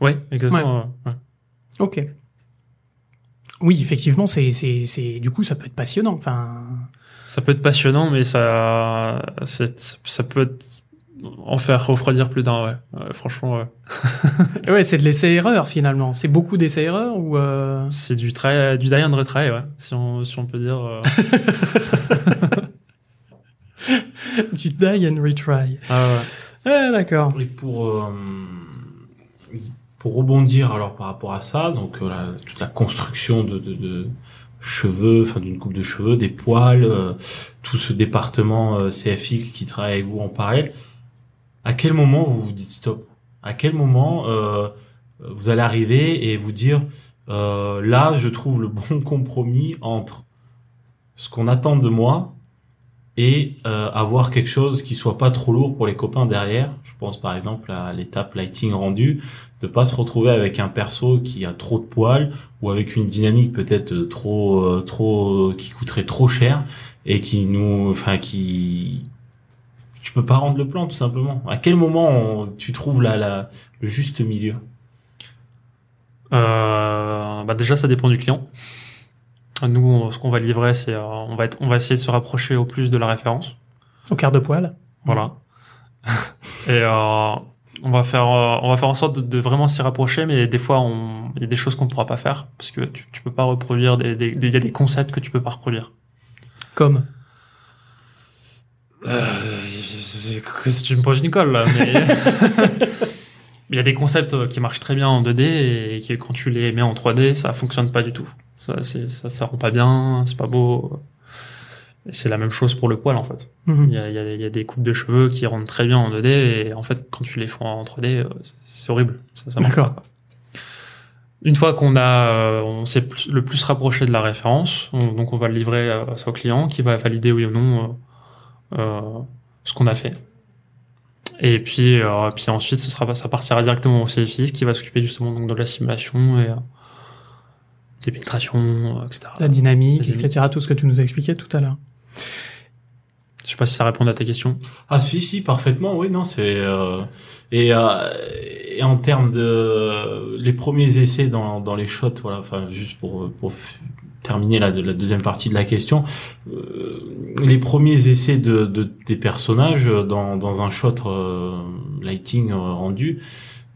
Ouais, exactement. Ok. Oui, effectivement, c'est, c'est, c'est, du coup, ça peut être passionnant. Enfin, Ça peut être passionnant, mais ça, c'est- ça peut être- en faire refroidir plus d'un, ouais. Ouais, franchement, ouais. ouais, c'est de l'essai-erreur finalement. C'est beaucoup d'essais-erreurs ou euh, C'est du try, du die and retry, ouais. Si on, si on peut dire. euh. du die and retry. Ah ouais. Ah, d'accord. Et pour euh, pour rebondir alors par rapport à ça, donc euh, toute la construction de, de, de cheveux, enfin d'une coupe de cheveux, des poils, euh, tout ce département euh, qui travaille avec vous en parallèle. À quel moment vous vous dites stop? À quel moment euh, vous allez arriver et vous dire euh, là je trouve le bon compromis entre ce qu'on attend de moi et euh, avoir quelque chose qui soit pas trop lourd pour les copains derrière. Je pense par exemple à l'étape lighting rendu, de pas se retrouver avec un perso qui a trop de poils ou avec une dynamique peut-être trop euh, trop qui coûterait trop cher et qui nous enfin qui tu peux pas rendre le plan tout simplement. À quel moment tu trouves la, la le juste milieu? Euh, bah déjà, ça dépend du client. Nous, on- ce qu'on va livrer, c'est, euh, on va être, on va essayer de se rapprocher au plus de la référence. Au quart de poil. Voilà. Et euh, on va faire, euh, on va faire en sorte de, de vraiment s'y rapprocher, mais des fois, il y a des choses qu'on pourra pas faire parce que tu, tu peux pas reproduire des, des- des- il y a des concepts que tu peux pas reproduire. Comme. Tu me poses une colle là, mais il y a des concepts qui marchent très bien en 2D et qui quand tu les mets en 3D, ça fonctionne pas du tout. Ça, ça, ça rend pas bien, c'est pas beau. C'est la même chose pour le poil en fait. Mhm. Il y a, il y a- il y a des coupes de cheveux qui rendent très bien en 2D et en fait quand tu les fais en 3D, euh, c'est horrible. Ça, ça marche D'accord. Une fois qu'on a, euh, on s'est plus- le plus rapproché de la référence, on- donc on va le livrer à, ça au client qui va valider oui ou non euh, euh, ce qu'on a fait. Et puis, euh, puis ensuite, ce sera, ça partira directement au CFI qui va s'occuper justement donc de la simulation et euh, des pénétrations, euh, etc. La dynamique, La etc. Tout ce que tu nous as expliqué tout à l'heure. Je sais pas si ça répond à ta question. Ah si si parfaitement oui non c'est euh, et, euh, et en termes de les premiers essais dans dans les shots voilà enfin juste pour pour terminer la, la deuxième partie de la question euh, les premiers essais de, de tes personnages dans dans un shot euh, lighting euh, rendu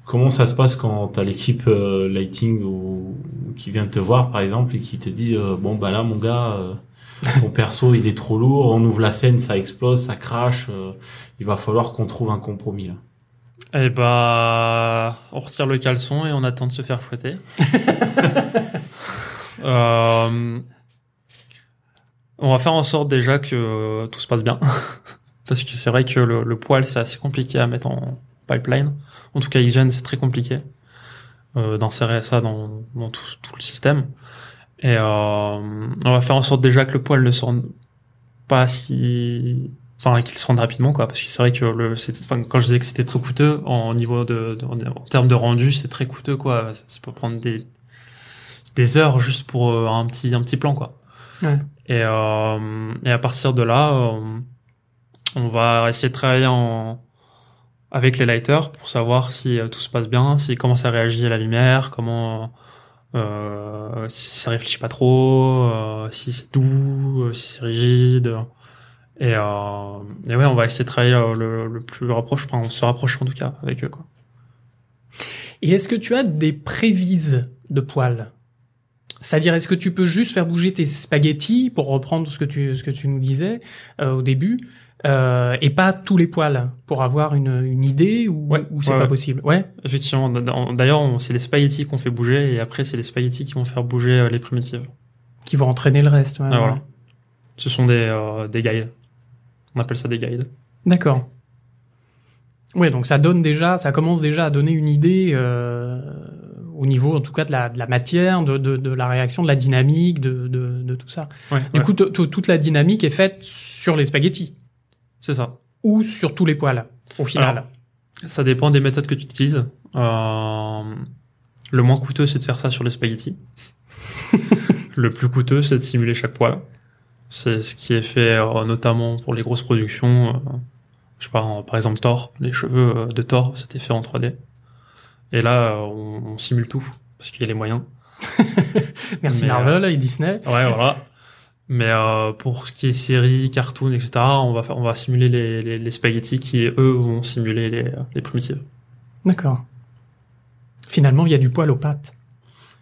comment ça se passe quand t'as l'équipe euh, lighting ou, qui vient te voir par exemple et qui te dit euh, bon bah là mon gars euh, ton perso il est trop lourd, on ouvre la scène, ça explose, ça crache, il va falloir qu'on trouve un compromis là. Eh bah, on retire le caleçon et on attend de se faire fouetter. Euh, on va faire en sorte déjà que tout se passe bien. Parce que c'est vrai que le, le poil, c'est assez compliqué à mettre en pipeline. En tout cas, Hygiene, c'est très compliqué euh, d'insérer ça dans, dans tout, tout le système. Et euh, on va faire en sorte déjà que le poil ne se rende pas si... Enfin, qu'il se rende rapidement, quoi. Parce que c'est vrai que le, enfin, quand je disais que c'était très coûteux, en niveau de, de- en termes de rendu, c'est très coûteux, quoi. Ça, ça peut prendre des, des heures juste pour euh, un petit, un petit plan, quoi. Ouais. Et, euh, et à partir de là, euh, on va essayer de travailler en, avec les lighters pour savoir si euh, tout se passe bien, si comment ça réagit à la lumière, comment euh, si ça réfléchit pas trop, euh, si c'est doux, euh, si c'est rigide. Et, euh, et ouais, on va essayer de travailler le, le, le plus rapproche, enfin, on se rapproche en tout cas avec eux. Quoi. Et est-ce que tu as des prévises de poils? C'est-à-dire, est-ce que tu peux juste faire bouger tes spaghettis, pour reprendre ce que tu, ce que tu nous disais euh, au début, euh, et pas tous les poils, pour avoir une, une idée, ou, Ouais, ou c'est ouais, pas ouais. possible Ouais Effectivement, d'ailleurs, c'est les spaghettis qu'on fait bouger, et après, c'est les spaghettis qui vont faire bouger euh, les primitives. Qui vont entraîner le reste. ouais, Ah, voilà. Ce sont des, euh, des guides. On appelle ça des guides. D'accord. Ouais, donc ça donne déjà, ça commence déjà à donner une idée euh, au niveau, en tout cas, de la, de la matière, de, de, de la réaction, de la dynamique, de, de, de tout ça. Ouais, Du coup, toute la dynamique est faite sur les spaghettis c'est ça. ou sur tous les poils, au final. Alors, Ça dépend des méthodes que tu utilises. Euh, le moins coûteux, c'est de faire ça sur les spaghettis. le plus coûteux, c'est de simuler chaque poil. C'est ce qui est fait euh, notamment pour les grosses productions. euh, je sais pas, par exemple Thor, les cheveux euh, de Thor, c'était fait en 3D. Et là, on, on simule tout parce qu'il y a les moyens. Merci Mais, Marvel et Disney. Ouais, voilà. Mais euh, pour ce qui est séries, cartoons, etc., on va, faire, on va simuler les, les, les spaghettis qui, eux, vont simuler les, les primitives. D'accord. Finalement, il y a du poil aux pattes.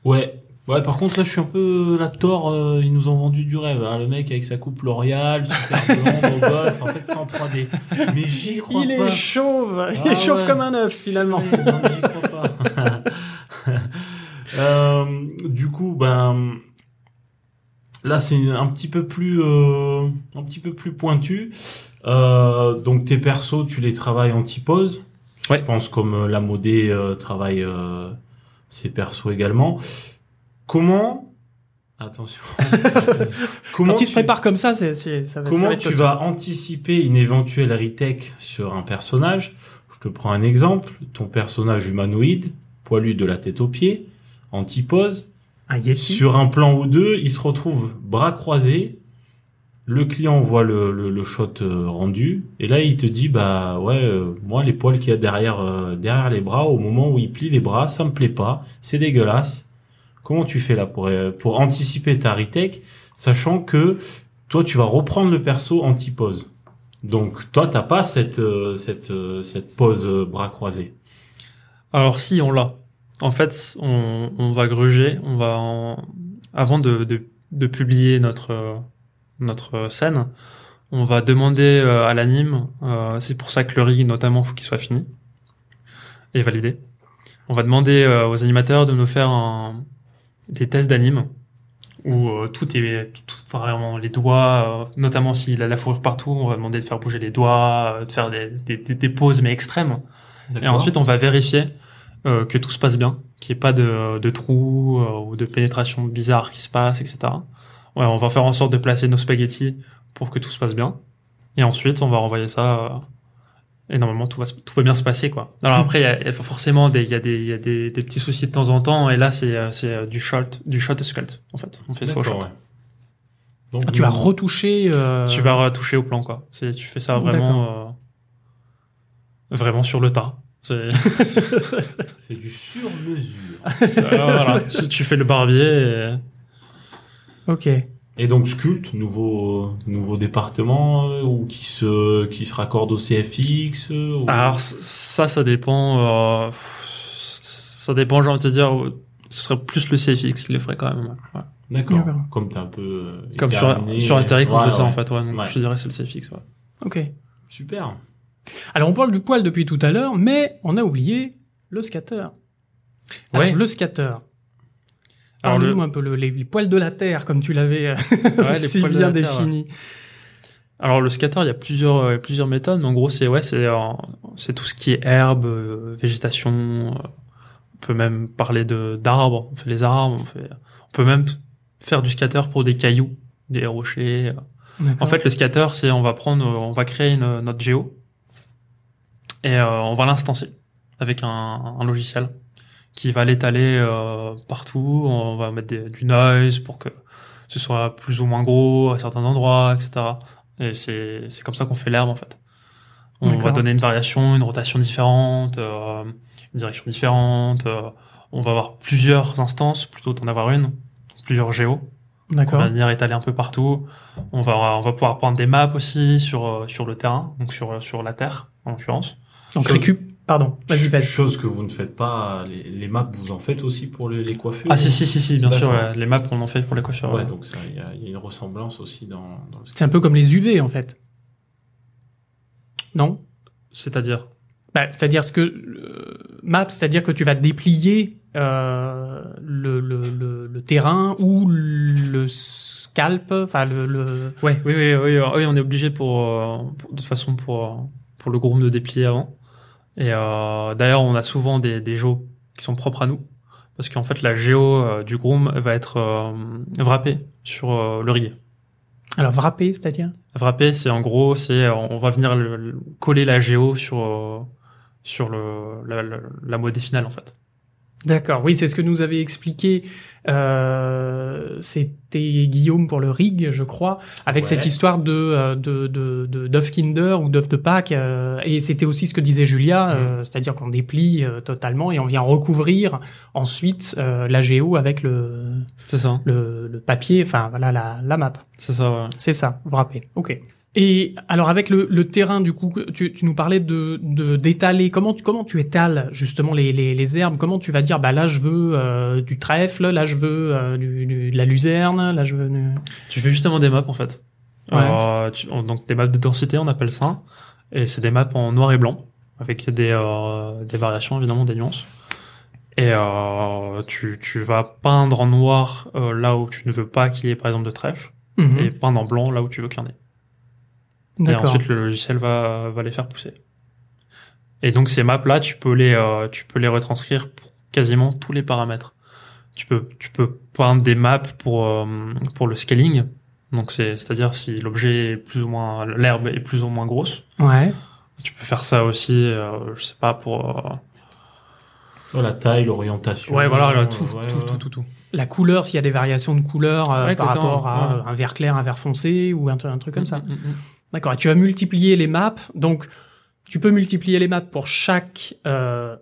Ouais. Ouais, par contre, là, je suis un peu la tort. euh, ils nous ont vendu du rêve. hein. Le mec avec sa coupe L'Oréal, super blond, beau gosse. En fait, c'est en 3D. Mais j'y crois il pas. est chauve. il Ah est chauve ouais. comme un œuf, finalement. J'y crois pas. Euh, du coup, ben là c'est un petit peu plus euh, un petit peu plus pointu. Euh, donc tes persos, tu les travailles en typose. Ouais. Je pense comme euh, la modée euh, travaille euh, ses persos également. Comment Attention. Comment Quand il se tu- prépare comme ça, c'est, ça va Comment tu vas anticiper une éventuelle retech sur un personnage? Je te prends un exemple. Ton personnage humanoïde, poilu de la tête aux pieds, en typose, Un Yeti sur un plan ou deux, il se retrouve bras croisés. Le client voit le, le, le shot euh, rendu. Et là il te dit bah ouais euh, moi les poils qu'il y a derrière euh, derrière les bras au moment où il plie les bras ça me plaît pas. C'est dégueulasse. Comment tu fais là pour pour anticiper ta retech sachant que toi tu vas reprendre le perso en typose donc toi t'as pas cette euh, cette euh, cette pose euh, bras croisés. Alors si, on l'a. En fait, on, on va gruger, on va en- avant de, de, de publier notre notre scène, on va demander euh, à l'anime. euh, c'est pour ça que le rig, notamment, faut qu'il soit fini et validé. On va demander euh, aux animateurs de nous faire un- des tests d'anime où euh, tout est tout, vraiment les doigts, notamment s'il a la fourrure partout, on va demander de faire bouger les doigts, de faire des, des, des, des pauses mais extrêmes. Et ensuite, on va vérifier euh, que tout se passe bien, qu'il n'y ait pas de, de trous euh, ou de pénétration bizarre qui se passe, etc. Ouais, on va faire en sorte de placer nos spaghettis pour que tout se passe bien. Et ensuite, on va renvoyer ça. euh, et normalement, tout va, se- tout va bien se passer, quoi. Alors après, il y a, il y a forcément des, il y a, des, il y a des, des petits soucis de temps en temps. Et là, c'est, du shot, du shot de sculpt, en fait. On fait ça au shot. D'accord, ouais. Donc, Ah, tu vas retoucher. euh, Tu vas retoucher au plan, quoi. Tu fais ça vraiment, euh, vraiment sur le tas. C'est, du sur mesure Euh, voilà. Tu- tu fais le barbier. Et... Ok. Et donc Sculpt, nouveau euh, nouveau département euh, ou qui se qui se raccorde au CFX euh, ou- Alors ça, ça dépend. Euh, ça dépend, j'ai envie de te dire. euh, Ce serait plus le CFX qui le ferait quand même. ouais. D'accord. Comme t'es un peu euh, Comme sur, sur Astérix, on ouais, fait ça ouais. en fait. Ouais, donc Ouais. je te dirais c'est le CFX. Ouais. Ok. Super. Alors, on parle du poil depuis tout à l'heure, mais on a oublié le scatter. Alors, Ouais. le scatter. Alors, le- un peu le- les, les poils de la terre, comme tu l'avais euh, Ouais, si bien terre, défini. Alors le scatter, il y a plusieurs euh, plusieurs méthodes, mais en gros c'est ouais c'est euh, c'est tout ce qui est herbe, euh, végétation. on peut même parler de d'arbres. On fait les arbres. On fait on peut même faire du scatter pour des cailloux, des rochers. En fait, le scatter, c'est on va prendre, on va créer une, notre géo et euh, on va l'instancer avec un, un logiciel qui va l'étaler euh, partout. On va mettre des- du noise pour que ce soit plus ou moins gros à certains endroits, etc. Et c'est c'est comme ça qu'on fait l'herbe en fait. On va donner une variation, une rotation différente, euh, une direction différente. euh, on va avoir plusieurs instances plutôt d'en avoir une, plusieurs géos. On D'accord. va venir étaler un peu partout. On va, on va pouvoir prendre des maps aussi sur, sur le terrain, donc sur, sur la Terre, en l'occurrence. Donc, Chose- récup. Pardon. Vas-y, vas-y. Chose que vous ne faites pas, les, les maps vous en faites aussi pour les, les coiffures. Ah, si, si, si, si, bien sûr, ouais. les maps, on en fait pour les coiffures. Ouais, ouais. donc ça, il y, y a une ressemblance aussi dans, dans le. C'est un peu comme les UV, en fait. Non? C'est-à-dire? Bah, c'est-à-dire ce que euh, map, c'est-à-dire que tu vas déplier euh, le, le, le, le terrain ou le scalp, enfin le, le... Ouais, oui, oui, oui, oui, oui, on est obligé pour, euh, pour- de toute façon pour, euh, pour le groupe de déplier avant. Et euh, d'ailleurs, on a souvent des, des géos qui sont propres à nous. Parce qu'en fait, la géo euh, du groom va être euh, wrappée sur le alors wrapper, c'est-à-dire? Wrapper, c'est en gros, c'est on va venir le- le- coller la géo sur euh, sur le la, la, la modée finale en fait. D'accord, oui, c'est ce que nous avait expliqué. Euh, C'était Guillaume pour le rig, je crois, avec Ouais. cette histoire de euh, de de de- Kinder ou d'œuf de Pâques. euh, et c'était aussi ce que disait Julia, euh, c'est-à-dire qu'on déplie euh, totalement et on vient recouvrir ensuite euh, la géo avec le ça. le, le papier, enfin voilà la la map. C'est ça, ouais. C'est ça, vous vous rappelez. Ok. Et alors avec le, le terrain du coup, tu, tu nous parlais de de- d'étaler. Comment tu comment tu étales justement les, les, les herbes? Comment tu vas dire bah là je veux euh, du trèfle, là je veux euh, du, du- de la luzerne, là je veux. du- Tu fais justement des maps en fait. Ouais. Euh, tu- on- donc des maps de densité, on appelle ça. Et c'est des maps en noir et blanc, avec des, euh, des variations évidemment, des nuances. Et euh, tu, tu vas peindre en noir euh, là où tu ne veux pas qu'il y ait par exemple de trèfle, Mhm. et peindre en blanc là où tu veux qu'il y en ait. Et ensuite le logiciel va, va les faire pousser. Et donc ces maps là, tu peux les, euh, tu peux les retranscrire pour quasiment tous les paramètres. Tu peux, tu peux peindre des maps pour, euh, pour le scaling. Donc c'est, c'est-à-dire si l'objet est plus ou moins, l'herbe est plus ou moins grosse. Ouais. Tu peux faire ça aussi, euh, je sais pas, pour, euh, Oh, la taille, l'orientation. ouais, voilà, là, tout, Ouais, tout, ouais. tout, tout, tout. La couleur, s'il y a des variations de couleur euh, Ouais, par rapport à ouais. un vert clair, un vert foncé ou un, un truc comme ça. Mm, mm, mm. D'accord. Et tu vas multiplier les maps. Donc, tu peux multiplier les maps pour chaque euh,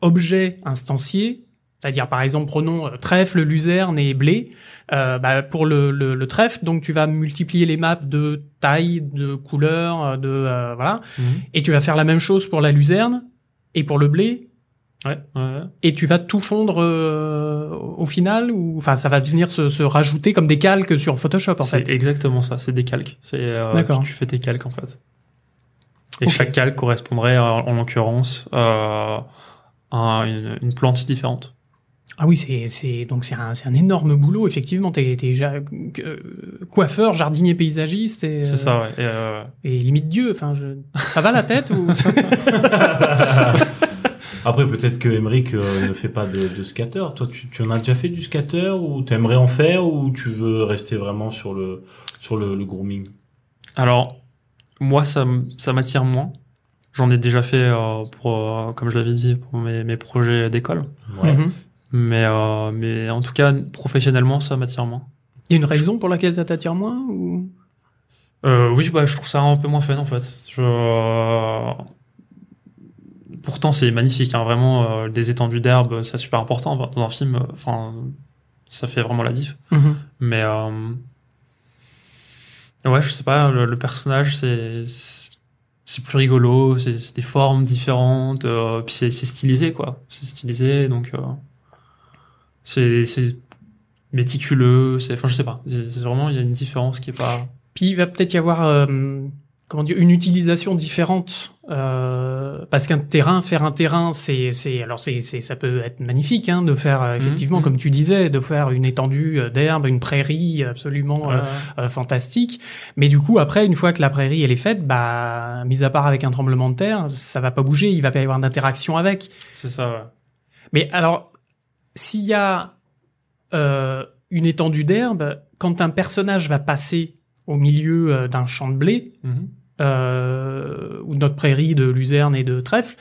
objet instancié. C'est-à-dire, par exemple, prenons euh, trèfle, luzerne et blé. Euh, bah, pour le, le, le trèfle, donc tu vas multiplier les maps de taille, de couleur, euh, de euh, voilà. Mhm. Et tu vas faire la même chose pour la luzerne et pour le blé. Ouais, ouais. Et tu vas tout fondre euh, au final ou enfin ça va venir se, se rajouter comme des calques sur Photoshop en C'est fait. exactement ça, c'est des calques. C'est, euh, D'accord. tu, tu fais tes calques en fait. Et chaque calque correspondrait en, en l'occurrence euh, à une, une plante différente. Ah oui, c'est c'est donc c'est un c'est un énorme boulot effectivement. T'es t'es ja- euh, coiffeur, jardinier paysagiste et C'est euh, ça, ouais. Et, euh, et limite Dieu. Enfin, je... ça va la tête ou Après, peut-être que euh, ne fait pas de, de scatter. Toi, tu, tu en as déjà fait du scatter ou t'aimerais en faire ou tu veux rester vraiment sur le, sur le, le grooming? Alors, moi, ça, ça m'attire moins. J'en ai déjà fait euh, pour, euh, comme je l'avais dit, pour mes, mes projets d'école. Ouais. Mhm. Mais, euh, mais en tout cas, professionnellement, ça m'attire moins. Il y a une raison pour laquelle ça t'attire moins ou? Euh, oui, bah, je trouve ça un peu moins fun en fait. Je... euh, Pourtant, c'est magnifique, hein, vraiment. euh, des étendues d'herbe, c'est super important dans un film. euh, Enfin, ça fait vraiment la diff. Mhm. Mais euh, ouais, je sais pas. Le, le personnage, c'est c'est plus rigolo. C'est des formes différentes. euh, puis c'est stylisé quoi. C'est stylisé, donc euh, c'est c'est méticuleux. C'est enfin, je sais pas. C'est vraiment il y a une différence qui est pas. Puis il va peut-être y avoir euh, comment dire une utilisation différente euh, parce qu'un terrain, faire un terrain, c'est c'est alors c'est c'est ça peut être magnifique hein, de faire euh, effectivement mhm. comme tu disais de faire une étendue euh, d'herbe, une prairie absolument euh, fantastique. Mais du coup après une fois que la prairie elle est faite, bah mis à part avec un tremblement de terre, ça va pas bouger, il va pas y avoir d'interaction avec. c'est ça. Ouais. Mais alors, s'il y a euh, une étendue d'herbe, quand un personnage va passer au milieu d'un champ de blé, Mhm. Euh, ou de notre prairie de luzerne et de trèfle,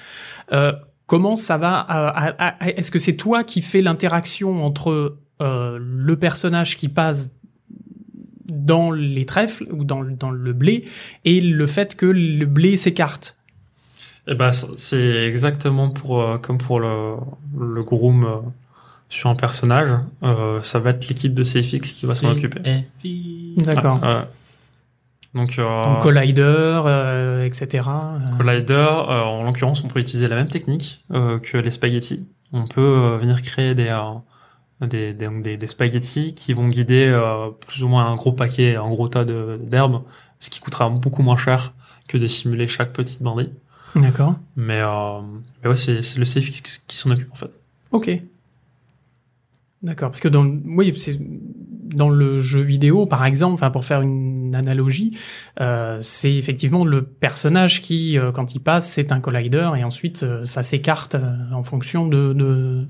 euh, comment ça va à- à- à- Est-ce que c'est toi qui fais l'interaction entre euh, le personnage qui passe dans les trèfles ou dans, le- dans le blé et le fait que le blé s'écarte? Bah, c- c'est exactement pour, euh, comme pour le, le groom euh, sur un personnage. Euh, ça va être l'équipe de CFX qui va s'en occuper. D'accord. Ouais. Donc, euh, Donc Collider, euh, etc. euh. Collider, euh, en l'occurrence, on peut utiliser la même technique que les spaghettis. On peut venir créer des, des, des, des, spaghettis qui vont guider plus ou moins un gros paquet, un gros tas d'herbes, ce qui coûtera beaucoup moins cher que de simuler chaque petite bandit. D'accord. Mais, mais ouais, c'est le CFX qui- s'en occupe en fait. Ok. D'accord, parce que dans oui, c'est dans le jeu vidéo, par exemple, enfin pour faire une analogie, euh, c'est effectivement le personnage qui, euh, quand il passe, c'est un collider et ensuite euh, ça s'écarte euh, en fonction de de,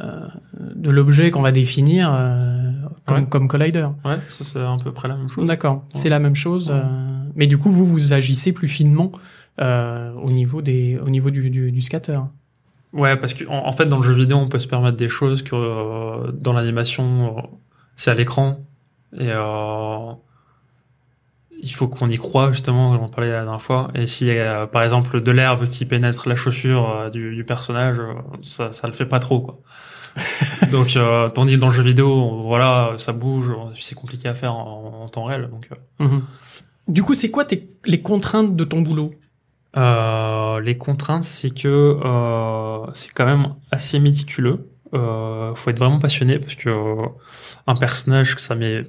euh, de l'objet qu'on va définir euh, comme, Ouais. comme collider. Ouais, ça c'est à peu près la même chose. D'accord, c'est la même chose. Ouais. euh, mais du coup, vous vous agissez plus finement euh, au niveau des au niveau du du, du scatter. Ouais, parce que en, en fait, dans le jeu vidéo, on peut se permettre des choses que euh, dans l'animation, c'est à l'écran. Et euh, il faut qu'on y croit, justement, j'en parlais la dernière fois. Et si, euh, par exemple, de l'herbe qui pénètre la chaussure euh, du, du personnage, euh, ça, ça le fait pas trop, quoi. donc, tandis que dans le jeu vidéo, voilà, ça bouge, c'est compliqué à faire en, en temps réel. Donc, Mhm. Du coup, c'est quoi tes, les contraintes de ton boulot? Les contraintes, c'est que c'est quand même assez méticuleux. Euh, faut être vraiment passionné parce que euh, un personnage, ça met.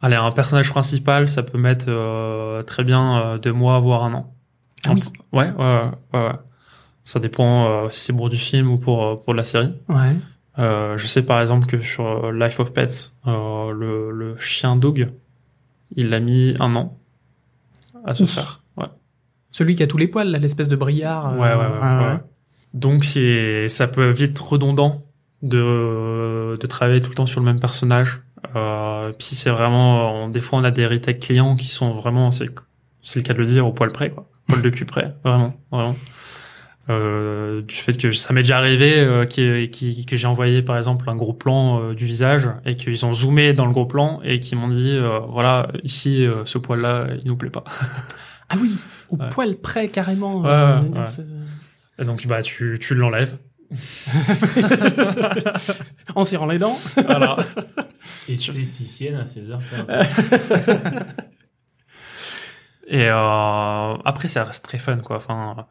Allez, un personnage principal, ça peut mettre euh, très bien euh, deux mois, voire un an. Ah oui. Ouais, ouais, ouais. Ça dépend si c'est pour du film ou pour pour la série. Ouais. Je sais par exemple que sur Life of Pets, le, le chien Doug, il a mis un an à se Ouf. faire. Ouais. Celui qui a tous les poils, l'espèce de brillard. Ouais, ouais, ouais, ouais. Donc c'est, ça peut vite redondant de, de travailler tout le temps sur le même personnage. Euh, puis c'est vraiment, on- des fois on a des retakes clients qui sont vraiment, c'est, c'est le cas de le dire, au poil près, quoi. Poil de cul près, vraiment, vraiment. Euh, du fait que ça m'est déjà arrivé euh, qui, qui- que j'ai envoyé par exemple un gros plan euh, du visage et qu'ils ont zoomé dans le gros plan et qui m'ont dit euh, voilà ici euh, ce poil là il nous plaît pas Ah oui, au Ouais. poil près, carrément. Ouais, ouais, et donc bah tu, tu l'enlèves en serrant les dents. voilà Esthéticienne à ses heures. Et euh, après, ça reste très fun, quoi. Enfin,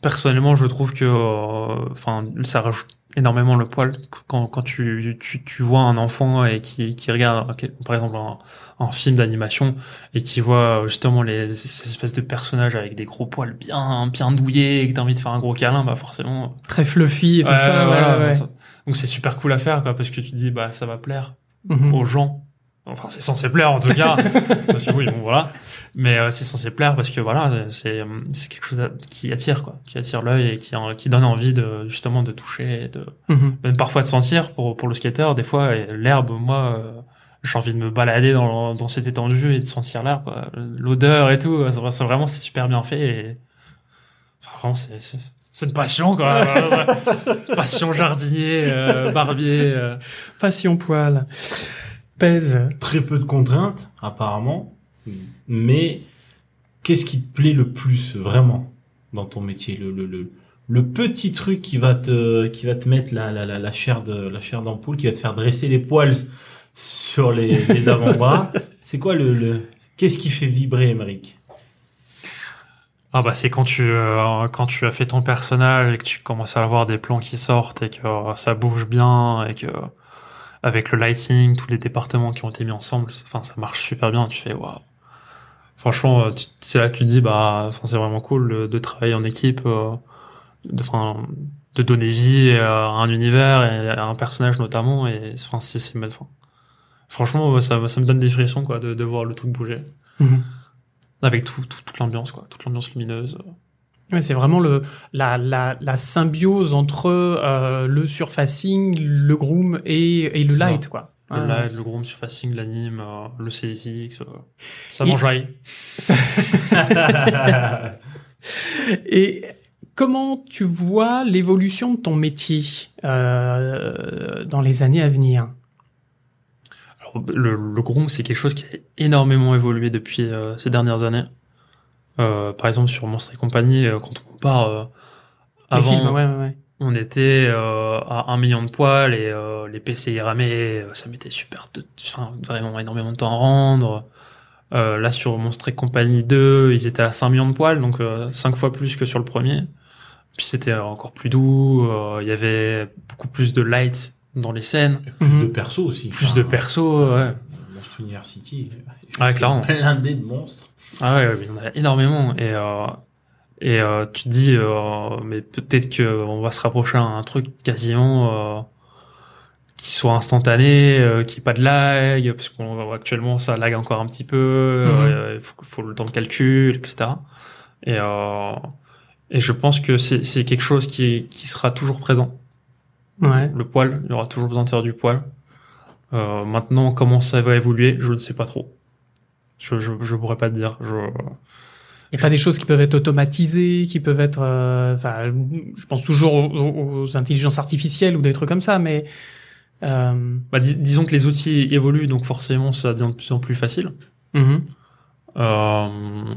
personnellement, je trouve que, euh, enfin, ça rajoute énormément le poil quand, quand tu, tu, tu vois un enfant et qui, qui regarde, par exemple, un, un film d'animation et qui voit euh, justement les ces espèces de personnages avec des gros poils bien, bien douillés et que t'as envie de faire un gros câlin, bah forcément. Très fluffy et tout Ouais, ça. ouais, ça- Donc c'est super cool à faire, quoi, parce que tu te dis, bah ça va plaire Mhm. aux gens. Enfin, c'est censé plaire en tout cas, parce que oui, bon voilà. Mais euh, c'est censé plaire parce que voilà, c'est c'est quelque chose qui attire quoi, qui attire l'œil et qui qui donne envie de justement de toucher, et de Mhm. même parfois de sentir pour pour le skater. Des fois, l'herbe, moi, euh, j'ai envie de me balader dans dans cette étendue et de sentir l'herbe, quoi. l'odeur et tout. C'est vraiment c'est super bien fait. Et... Enfin, vraiment, c'est c'est c'est une passion quoi. passion jardinier, euh, barbier. euh. Passion poil. Pèse. Très peu de contraintes, apparemment. Mais qu'est-ce qui te plaît le plus, vraiment, dans ton métier? Le, le, le, le petit truc qui va te, qui va te mettre la, la, la, la chair de, la chair d'ampoule, qui va te faire dresser les poils sur les, les avant-bras. C'est quoi le, le, qu'est-ce qui fait vibrer, Émeric? Ah bah c'est quand tu euh, quand tu as fait ton personnage et que tu commences à avoir des plans qui sortent et que euh, ça bouge bien et que avec le lighting, tous les départements qui ont été mis ensemble, enfin ça marche super bien. Tu fais waouh. Franchement, euh, c'est là que tu te dis bah c'est vraiment cool de, travailler en équipe, euh, de, enfin, de donner vie à un univers et à un personnage notamment et enfin c'est enfin, franchement ça ça me donne des frissons quoi de, de voir le truc bouger Mhm. avec tout, tout- toute l'ambiance quoi, toute l'ambiance lumineuse. Ouais, c'est vraiment le, la, la, la symbiose entre euh, le surfacing, le groom et, et le ça. light, quoi. Le light, le groom surfacing, l'anime, euh, le CFX, euh, ça Et- m'enjaille. Et comment tu vois l'évolution de ton métier dans les années à venir? Alors, le, le groom, c'est quelque chose qui a énormément évolué depuis ces dernières années. Euh, par exemple, sur Monstre et compagnie, euh, quand on compare euh, avant, films, ouais, ouais, ouais. on était euh, à un million de poils et euh, les PCI ramés, ça mettait super, de, enfin, vraiment énormément de temps à rendre. Euh, là, sur Monstre et compagnie 2, ils étaient à 5 millions de poils, donc euh, 5 fois plus que sur le premier. Puis c'était encore plus doux, euh, il y avait beaucoup plus de light dans les scènes, Plus Mhm. de persos aussi. plus de persos, ouais. Monster University. Ouais, clairement. Blindé de monstres. Ah ouais, il y en a énormément. Et, euh, et euh, tu te dis, euh, mais peut-être qu'on va se rapprocher à un truc quasiment euh, qui soit instantané, euh, qui ait pas de lag, parce qu'actuellement ça lag encore un petit peu, euh, il faut, faut le temps de calcul, etc. Et, euh, et je pense que c'est c'est quelque chose qui, qui sera toujours présent. Ouais. Le poil, il y aura toujours besoin de faire du poil. Euh, maintenant, comment ça va évoluer, je ne sais pas trop. Je, je, je pourrais pas te dire. Je, Il n'y a pas des choses qui peuvent être automatisées, qui peuvent être, euh, enfin, je pense toujours aux, aux intelligences artificielles ou des trucs comme ça, mais euh, Bah, dis- disons que les outils évoluent, donc forcément, ça devient de plus en plus facile. mhm. Euh,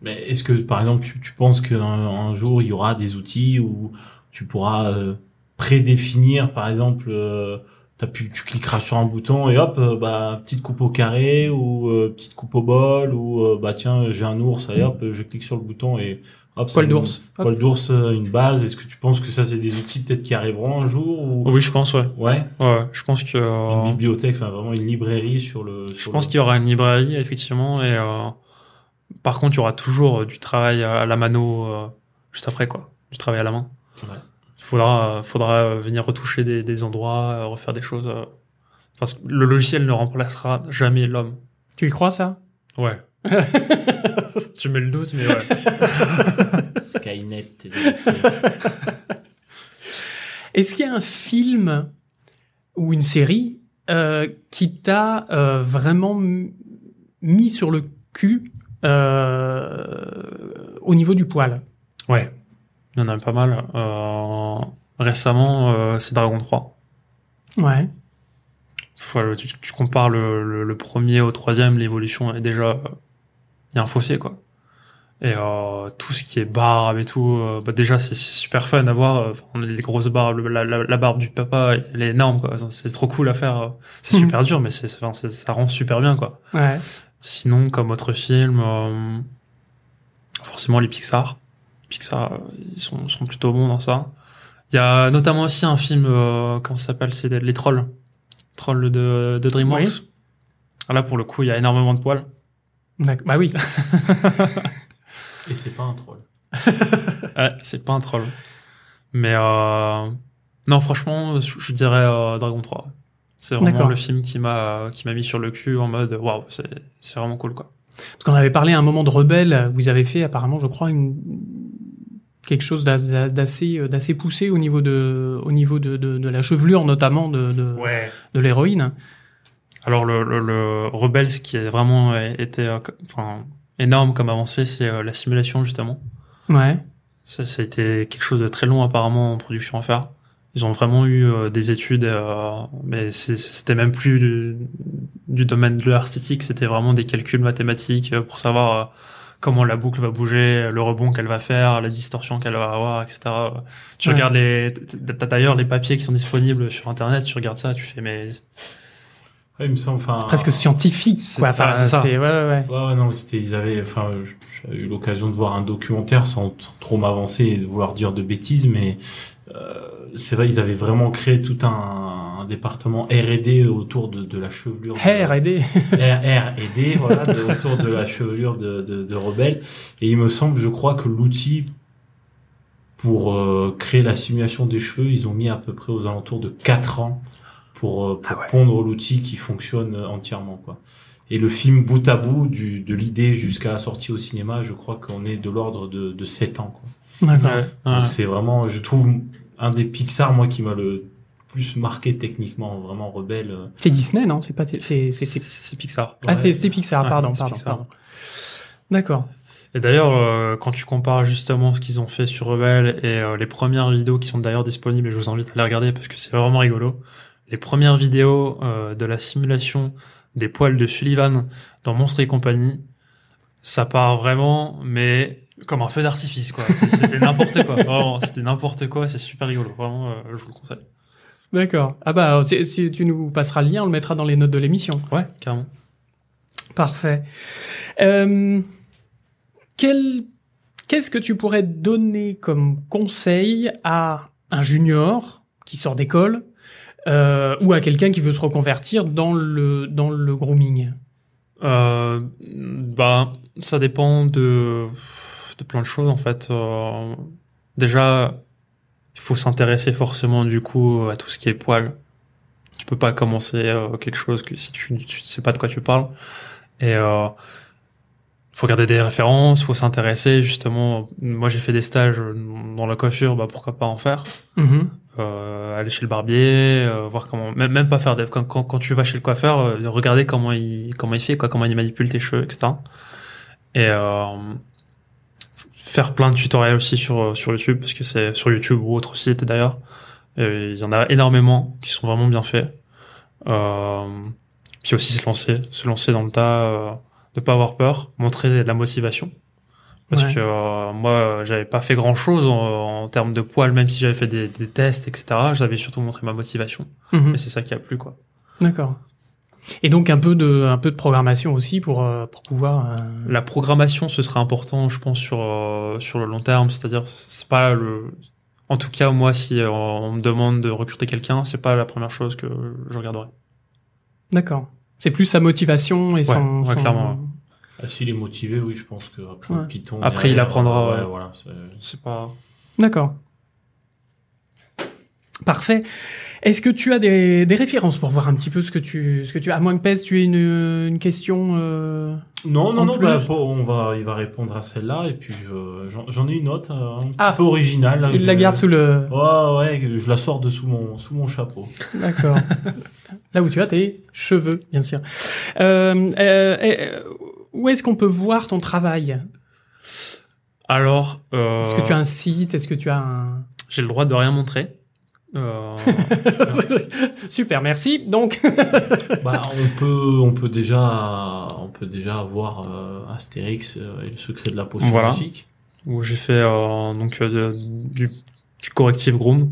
Mais est-ce que, par exemple, tu, tu penses qu'un un jour, il y aura des outils où tu pourras euh, prédéfinir, par exemple, euh, pu, tu cliqueras sur un bouton et hop, euh, bah, petite coupe au carré ou euh, petite coupe au bol ou euh, bah tiens, j'ai un ours, allez hop, je clique sur le bouton et hop, ça Poil d'ours. Poil d'ours, une base. Est-ce que tu penses que ça, c'est des outils peut-être qui arriveront un jour ou... oui, je pense, ouais. Ouais, Ouais, je pense que. une bibliothèque, enfin vraiment une librairie sur le. Je pense le- qu'il y aura une librairie, effectivement, et euh, par contre, il y aura toujours du travail à la mano euh, juste après, quoi. Du travail à la main. Ouais. Il faudra, faudra venir retoucher des, des endroits, euh, refaire des choses. euh. Enfin, le logiciel ne remplacera jamais l'homme. Tu y crois ça? Ouais. tu mets le doute, mais ouais. Skynet. et- Est-ce qu'il y a un film ou une série euh, qui t'a euh, vraiment mis sur le cul euh, au niveau du poil? Ouais. Il y en a pas mal. Euh, récemment, euh, c'est Dragon 3. Ouais. Faut- tu, tu compares le, le, le premier au troisième, l'évolution est déjà. Il y a un fossé, quoi. Et euh, tout ce qui est barbe et tout, euh, bah déjà c'est super fun à voir. euh, enfin, les grosses barbes, la, la, la barbe du papa, elle est énorme, quoi. C'est trop cool à faire. euh. C'est Mhm. super dur, mais c'est enfin, ça rend super bien, quoi. Ouais. Sinon, comme autre film, euh, forcément les Pixar. Pixar, ils sont, sont plutôt bons dans ça. Il y a notamment aussi un film, euh, comment ça s'appelle C'est Les Trolls. Trolls de, de DreamWorks. Oui. Ah, Là, pour le coup, il y a énormément de poils. D'accord. Bah oui. Et c'est pas un troll. Ouais, c'est pas un troll. Mais euh, non, franchement, je, je dirais euh, Dragon 3. C'est vraiment le film qui m'a qui m'a mis sur le cul en mode waouh, c'est c'est vraiment cool quoi. Parce qu'on avait parlé à un moment de Rebelle. Vous avez fait apparemment, je crois, une quelque chose d'as- d'assez d'assez poussé au niveau de au niveau de, de, de la chevelure notamment de de, Ouais. de l'héroïne. Alors le, le, le Rebels, ce qui a vraiment euh, été euh, enfin énorme comme avancée, c'est euh, la simulation justement. Ouais. Ça, ça a été quelque chose de très long apparemment en production à faire. Ils ont vraiment eu euh, des études, euh, mais c'était même plus du, du domaine de l'artistique, c'était vraiment des calculs mathématiques euh, pour savoir euh, comment la boucle va bouger, le rebond qu'elle va faire, la distorsion qu'elle va avoir, etc. Tu Ouais. regardes les, t'as d'ailleurs les papiers qui sont disponibles sur internet, tu regardes ça, tu fais mais Ouais, il me semble, enfin. C'est presque scientifique, c'est- quoi. Enfin, ouais, c'est ça. c'est ouais, ouais, ouais. Ouais, ouais, non, c'était, ils avaient, enfin, j'ai eu l'occasion de voir un documentaire sans, sans trop m'avancer et de vouloir dire de bêtises, mais euh, c'est vrai, ils avaient vraiment créé tout un département R&D autour de, de la chevelure. de- Hair aidé. R, R&D, voilà, de- autour de la chevelure de, de, de Rebelle. Et il me semble, je crois que l'outil pour euh, créer la simulation des cheveux, ils ont mis à peu près aux alentours de 4 ans pour, euh, pour Ah ouais. pondre l'outil qui fonctionne euh, entièrement, quoi. Et le film bout à bout, du, de l'idée jusqu'à la sortie au cinéma, je crois qu'on est de l'ordre de, de 7 ans, quoi. D'accord. Ouais. Donc c'est vraiment, je trouve, un des Pixar, moi, qui m'a le plus marqué techniquement, vraiment rebelle. euh. C'est Disney, non? C'est pas. C'est. c'est- Pixar. Ah, c'est c'était Pixar. Pardon, Pixar. pardon. D'accord. Et d'ailleurs, euh, quand tu compares justement ce qu'ils ont fait sur Rebelle et euh, les premières vidéos qui sont d'ailleurs disponibles, et je vous invite à les regarder parce que c'est vraiment rigolo. Les premières vidéos euh, de la simulation des poils de Sullivan dans Monstres et compagnie, ça part vraiment, mais comme un feu d'artifice, quoi. C'était n'importe quoi. Vraiment, c'était n'importe quoi. C'est super rigolo. Vraiment, euh, je vous le conseille. D'accord. Ah bah, si, si tu nous passeras le lien, on le mettra dans les notes de l'émission. Ouais, carrément. Parfait. Euh, quel, qu'est-ce que tu pourrais donner comme conseil à un junior qui sort d'école euh, ou à quelqu'un qui veut se reconvertir dans le, dans le grooming? Euh, bah, ça dépend de, de plein de choses en fait. Euh, déjà, il faut s'intéresser forcément du coup à tout ce qui est poil. Tu peux pas commencer euh, quelque chose que si tu, tu sais pas de quoi tu parles. Et euh, faut regarder des références, faut s'intéresser justement. Moi, j'ai fait des stages dans la coiffure, bah pourquoi pas en faire Mhm. euh, aller chez le barbier, euh, voir comment, même, même pas faire des, quand, quand, quand tu vas chez le coiffeur, euh, regarder comment il, comment il fait, quoi, comment il manipule tes cheveux, etc. Et, euh, faire plein de tutoriels aussi sur euh, sur YouTube parce que c'est sur YouTube ou autre site d'ailleurs. Il y en a énormément qui sont vraiment bien faits. Euh, puis aussi se lancer, se lancer dans le tas, euh, ne pas avoir peur, montrer de la motivation. Parce Ouais. que euh, moi, j'avais pas fait grand chose en, en termes de poids, même si j'avais fait des, des tests, etc. J'avais surtout montré ma motivation. Mhm. Et c'est ça qui a plu, quoi. D'accord. Et donc un peu de un peu de programmation aussi pour euh, pour pouvoir. euh, La programmation, ce sera important, je pense, sur euh, sur le long terme. C'est-à-dire, c'est pas le. En tout cas, moi, si on me demande de recruter quelqu'un, c'est pas la première chose que je regarderai. D'accord. C'est plus sa motivation et son. ouais, son- clairement, ouais. Ah, S'il est motivé, oui, je pense que après Ouais. Python. Après, il apprendra, Ouais, ouais. voilà. C'est pas. D'accord. Parfait. Est-ce que tu as des, des références pour voir un petit peu ce que tu ce que tu as à moins que pèse tu aies une, une question euh, Non, non, non, bah, on va, il va répondre à celle-là, et puis euh, j'en ai une autre, euh, un petit Ah. peu originale. là, Il je- la garde sous le. Ouais, ouais, je la sors de sous mon, sous mon chapeau. D'accord. Là où tu as tes cheveux, bien sûr. Euh, euh, euh, où est-ce qu'on peut voir ton travail? Alors, euh, Est-ce que tu as un site? Est-ce que tu as un j'ai le droit de rien montrer. Euh, Super, merci. Donc, bah, on peut, on peut déjà, on peut déjà avoir euh, Astérix euh, et le secret de la potion Voilà. magique. où j'ai fait euh, donc euh, de- du, du corrective groom,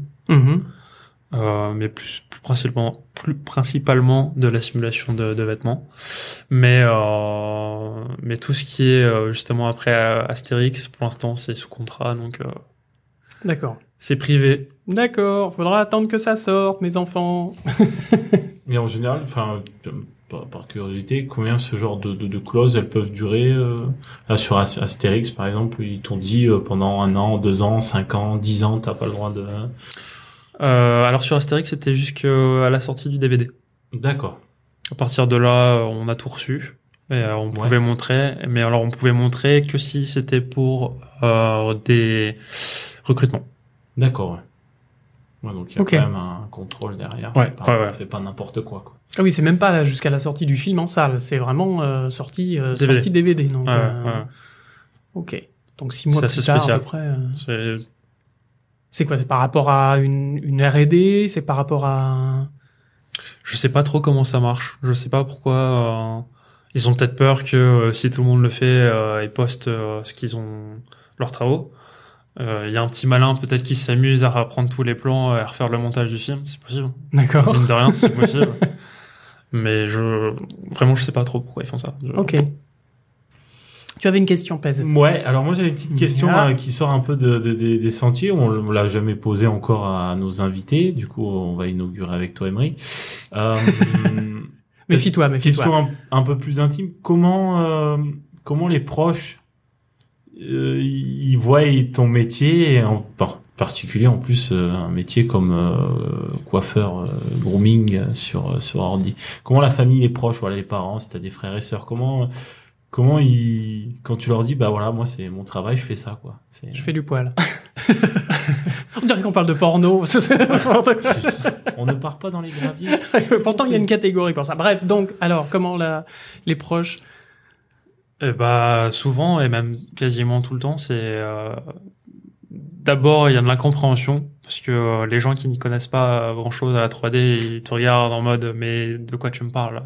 euh, mais plus, plus principalement, plus principalement de la simulation de, de vêtements. Mais euh, mais tout ce qui est euh, justement après Astérix, pour l'instant, c'est sous contrat, donc euh, d'accord. c'est privé. D'accord. Faudra attendre que ça sorte, mes enfants. Et en général, enfin, par, par curiosité, combien ce genre de, de, de clauses elles peuvent durer euh, Là, sur As- Astérix, par exemple, ils t'ont dit euh, pendant un an, deux ans, cinq ans, dix ans, t'as pas le droit de. Euh, alors sur Astérix, c'était jusqu'à la sortie du DVD. D'accord. À partir de là, on a tout reçu. Et euh, on Ouais. pouvait montrer, mais alors on pouvait montrer que si c'était pour euh, des recrutements. D'accord, ouais. Ouais, donc il y a quand même un contrôle derrière. Ouais, pas, ouais, ouais. fait pas n'importe quoi, quoi. Ah oui, c'est même pas là jusqu'à la sortie du film en salle. C'est vraiment euh, sorti euh, DVD. sorti DVD. Donc, Ouais, euh, ouais. ok. Donc six mois plus tard à peu près. euh, C'est- quoi C'est par rapport à une, une R&D C'est par rapport à Je sais pas trop comment ça marche. Je sais pas pourquoi. euh, Ils ont peut-être peur que euh, si tout le monde le fait, euh, ils postent euh, ce qu'ils ont leurs travaux. Euh, Il y a un petit malin peut-être qui s'amuse à reprendre tous les plans et à refaire le montage du film. C'est possible. D'accord. Mine de rien, c'est possible. Mais je vraiment je sais pas trop pourquoi ils font ça. Je- Ok. Tu avais une question, Pèse. Ouais, alors moi j'avais une petite question euh, qui sort un peu de, de- des- des sentiers. On, l'a jamais posée encore à nos invités. Du coup, on va inaugurer avec toi, Emery. Euh, Méfie-toi, méfie-toi. question un, un peu plus intime. Comment, euh, comment les proches euh, ils voient ton métier, en par- particulier en plus euh, un métier comme euh, coiffeur, euh, grooming euh, sur euh, sur ordi. Comment la famille, les proches, voilà les parents, si t'as des frères et sœurs, comment comment ils quand tu leur dis bah voilà moi c'est mon travail, je fais ça quoi. Je fais du poil. On dirait qu'on parle de porno. On ne part pas dans les graviers. Pourtant, il y a une catégorie pour ça. Bref, donc, alors, comment la, les proches Eh bah souvent et même quasiment tout le temps, c'est euh, d'abord il y a de l'incompréhension parce que euh, les gens qui n'y connaissent pas grand chose à la 3D, ils te regardent en mode mais de quoi tu me parles?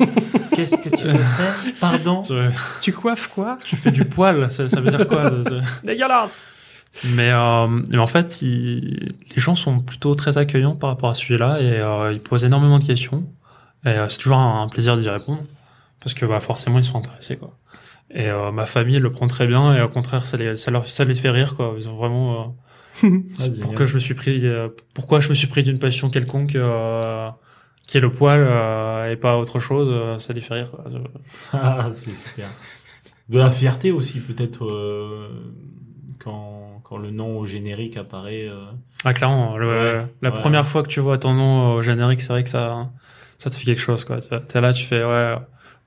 Qu'est-ce que tu veux faire? Pardon? tu, Tu coiffes quoi? Tu fais du poil, ça, ça veut dire quoi Dégueulasse Mais, euh, mais en fait, ils- les gens sont plutôt très accueillants par rapport à ce sujet-là et euh, ils posent énormément de questions. Et euh, c'est toujours un, un plaisir d'y répondre parce que bah, forcément ils sont intéressés quoi. Et euh, ma famille le prend très bien et au contraire ça les, ça leur, ça les fait rire quoi. Ils ont vraiment euh, Ah, pourquoi je me suis pris euh, pourquoi je me suis pris d'une passion quelconque euh, qui est le poil euh, et pas autre chose. euh, ça les fait rire quoi. Ah, c'est super. De la fierté aussi, peut-être, euh, quand, quand le nom au générique apparaît. euh. Ah clairement, le- Ouais, la ouais. première fois que tu vois ton nom au générique, c'est vrai que ça, ça te fait quelque chose, quoi. T'es là, tu fais, ouais,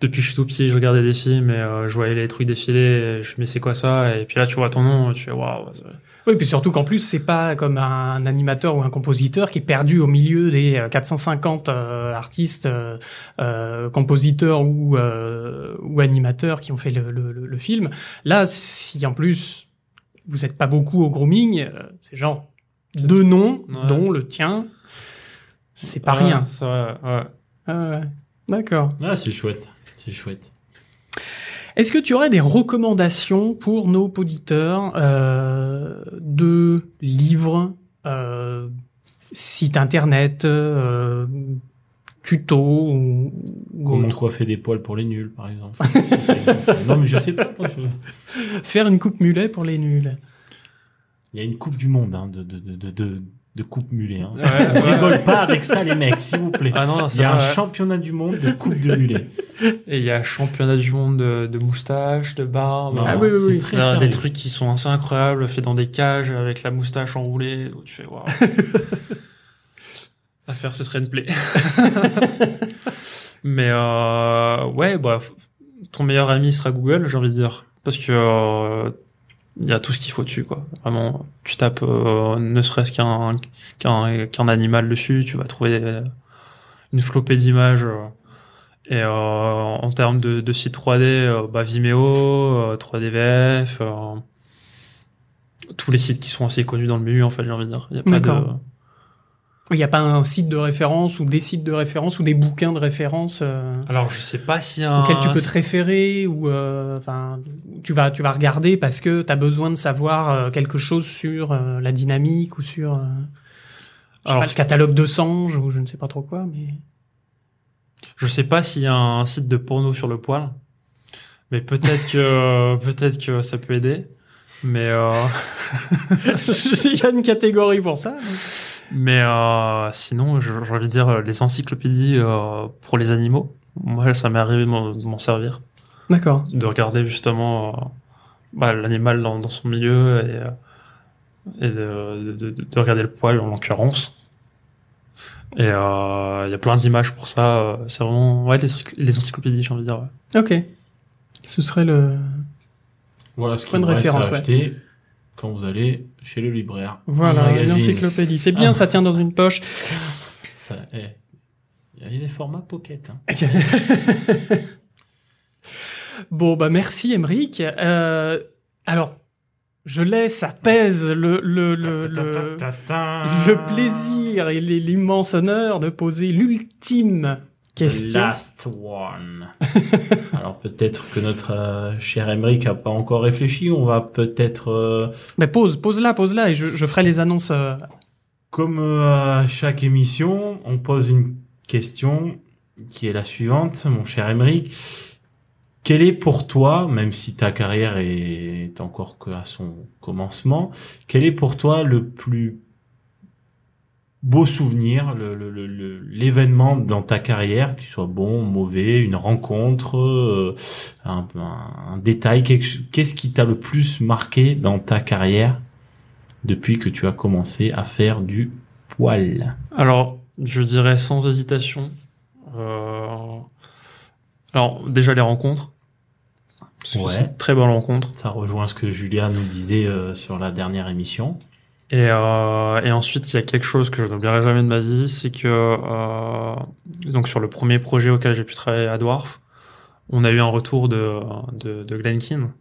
depuis que je suis tout petit, je regardais des films et euh, je voyais les trucs défiler, et je me mais c'est quoi ça? Et puis là, tu vois ton nom, tu fais, waouh. c'est- Oui, puis surtout qu'en plus, c'est pas comme un animateur ou un compositeur qui est perdu au milieu des euh, 450 euh, artistes, euh, euh, compositeurs ou, euh, ou animateurs qui ont fait le, le, le- le film. Là, si en plus, vous êtes pas beaucoup au grooming, euh, c'est genre deux noms, Ouais. dont le tien. C'est pas Ouais, rien. C'est vrai, ouais. Ah ouais. D'accord. Ah, c'est chouette. C'est chouette. Est-ce que tu aurais des recommandations pour nos auditeurs euh, de livres, euh, sites internet, euh, tutos ou, ou Comment coiffer des poils pour les nuls, par exemple. C'est exemple. non, mais je sais pas. moi, je- Faire une coupe mulet pour les nuls. Il y a une coupe du monde hein, de, de, de, de, de, coupe mulet. Hein. Ouais, On ouais. rigole pas avec ça, les mecs, s'il vous plaît. Ah non, Il c'est y a un vrai, championnat du monde de coupe de mulet. Et il y a championnat du monde de, de moustache, de barbe. Ah oui, oui, très des trucs qui sont assez incroyables, faits dans des cages avec la moustache enroulée. Où tu fais waouh. à faire, ce serait une plaie. Mais euh, ouais, bref, ton meilleur ami sera Google, j'ai envie de dire, parce que euh, il y a tout ce qu'il faut dessus, quoi. Vraiment, tu tapes euh, ne serait-ce qu'un qu'un qu'un animal dessus, tu vas trouver euh, une flopée d'images. euh, et euh, en termes de, de site 3D, euh, bah, Vimeo, euh, 3DVF, euh, tous les sites qui sont assez connus dans le milieu, en fait, j'ai envie de dire. Il a pas de... Il n'y a pas un site de référence ou des sites de référence ou des bouquins de référence euh, Alors, je sais pas a un... auxquels tu peux te référer ou euh, enfin tu vas tu vas regarder parce que tu as besoin de savoir euh, quelque chose sur euh, la dynamique ou sur je sais Alors, pas, le catalogue de Sange ou je ne sais pas trop quoi mais Je sais pas s'il y a un site de porno sur le poil, mais peut-être que peut-être que ça peut aider. Mais euh, il y a une catégorie pour ça. mais euh, sinon, j'ai envie de dire les encyclopédies euh, pour les animaux. Moi, ça m'est arrivé de m'en servir, D'accord. de regarder justement euh, bah, l'animal dans, dans son milieu et, et de, de, de- de regarder le poil en l'occurrence. Et euh, il y a plein d'images pour ça. C'est vraiment ouais les, encycl- les encyclopédies, j'ai envie de dire. ouais. Ok. Ce serait le Voilà ce à référence, ouais. Quand vous allez chez le libraire. voilà Un une magazine. encyclopédie. C'est bien, Ah. ça tient dans une poche. Ça, eh, Il y a des formats pocket. Hein. Bon, bah merci, Emeric. Euh, alors, je laisse, ça pèse le, le, le, le, le plaisir et l'immense honneur de poser l'ultime The question. last one. Alors peut-être que notre euh, cher Emmerich a pas encore réfléchi. On va peut-être, euh, Mais pose, pose-la, pose-la, et je, je ferai les annonces. euh, comme à chaque émission, on pose une question qui est la suivante, mon cher Emmerich. Quel est pour toi, même si ta carrière est encore à son commencement, quel est pour toi le plus beau souvenir, le- le- le- le- l'événement dans ta carrière, qu'il soit bon, mauvais, une rencontre, euh, un, un- un détail, qu'est-ce qui t'a le plus marqué dans ta carrière depuis que tu as commencé à faire du poil? Alors, je dirais sans hésitation. euh, Alors, déjà les rencontres. Ouais. c'est une très bonne rencontre. Ça rejoint ce que Julia nous disait euh, sur la dernière émission. Et, euh, et ensuite, il y a quelque chose que je n'oublierai jamais de ma vie, c'est que euh, donc sur le premier projet auquel j'ai pu travailler à Dwarf, on a eu un retour de, de, de Glenkin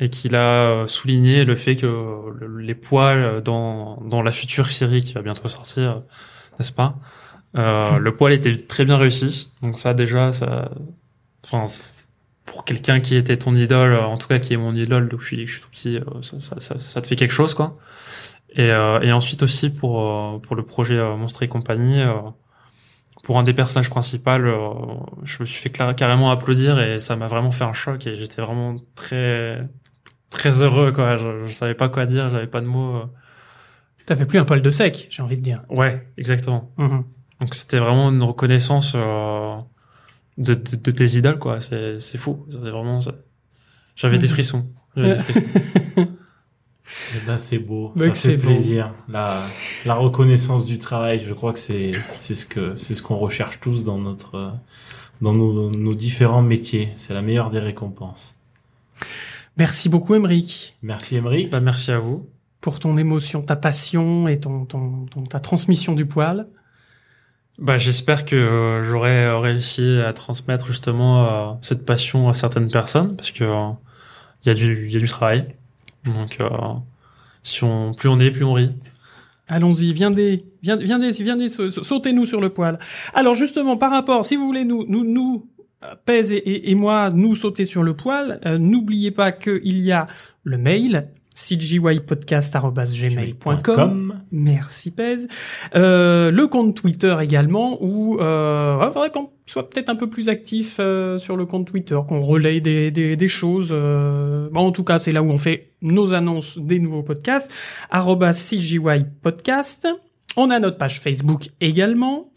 et qu'il a euh, souligné le fait que le- les poils dans, dans la future série qui va bientôt sortir, n'est-ce pas euh, Le poil était très bien réussi. Donc ça déjà, ça, enfin, pour quelqu'un qui était ton idole, en tout cas qui est mon idole depuis que je suis tout petit, euh, ça, ça, ça, ça te fait quelque chose quoi. Et, euh, et ensuite aussi pour euh, pour le projet euh, Monstre et compagnie, euh, pour un des personnages principaux, euh, je me suis fait carrément applaudir et ça m'a vraiment fait un choc et j'étais vraiment très très heureux quoi. Je, je savais pas quoi dire, j'avais pas de mots. fait plus un poil de sec, j'ai envie de dire. Ouais, exactement. Mhm. Donc c'était vraiment une reconnaissance euh, de, de, de tes idoles quoi. C'est c'est fou. Vraiment. J'avais des Mhm. frissons. J'avais des frissons. Et là, c'est beau, Bah, ça fait plaisir. La, la reconnaissance du travail, je crois que c'est c'est ce que c'est ce qu'on recherche tous dans notre dans nos, nos différents métiers. C'est la meilleure des récompenses. Merci beaucoup, Emeric, Merci Émeric. bah, merci à vous. pour ton émotion, ta passion et ton, ton, ton- ta transmission du poil. Bah, j'espère que euh, j'aurai euh, réussi à transmettre justement euh, cette passion à certaines personnes parce que euh, il y a du il y a du travail. Donc euh, Si on, plus on est, plus on rit. Allons-y, viendez, viendez, viendez, viendez, sa- sa- sautez-nous sur le poil. Alors justement, par rapport, si vous voulez nous, nous, nous, euh, Pèse et moi, nous sauter sur le poil, euh, n'oubliez pas qu'il y a le mail, cgypodcast.gmail.com. Merci Pèse. Euh, le compte Twitter également, où euh, il faudrait qu'on soit peut-être un peu plus actif euh, sur le compte Twitter, qu'on relaye des, des, des choses. euh, bon, en tout cas, c'est là où on fait nos annonces des nouveaux podcasts. arobase CGY Podcast. On a notre page Facebook également.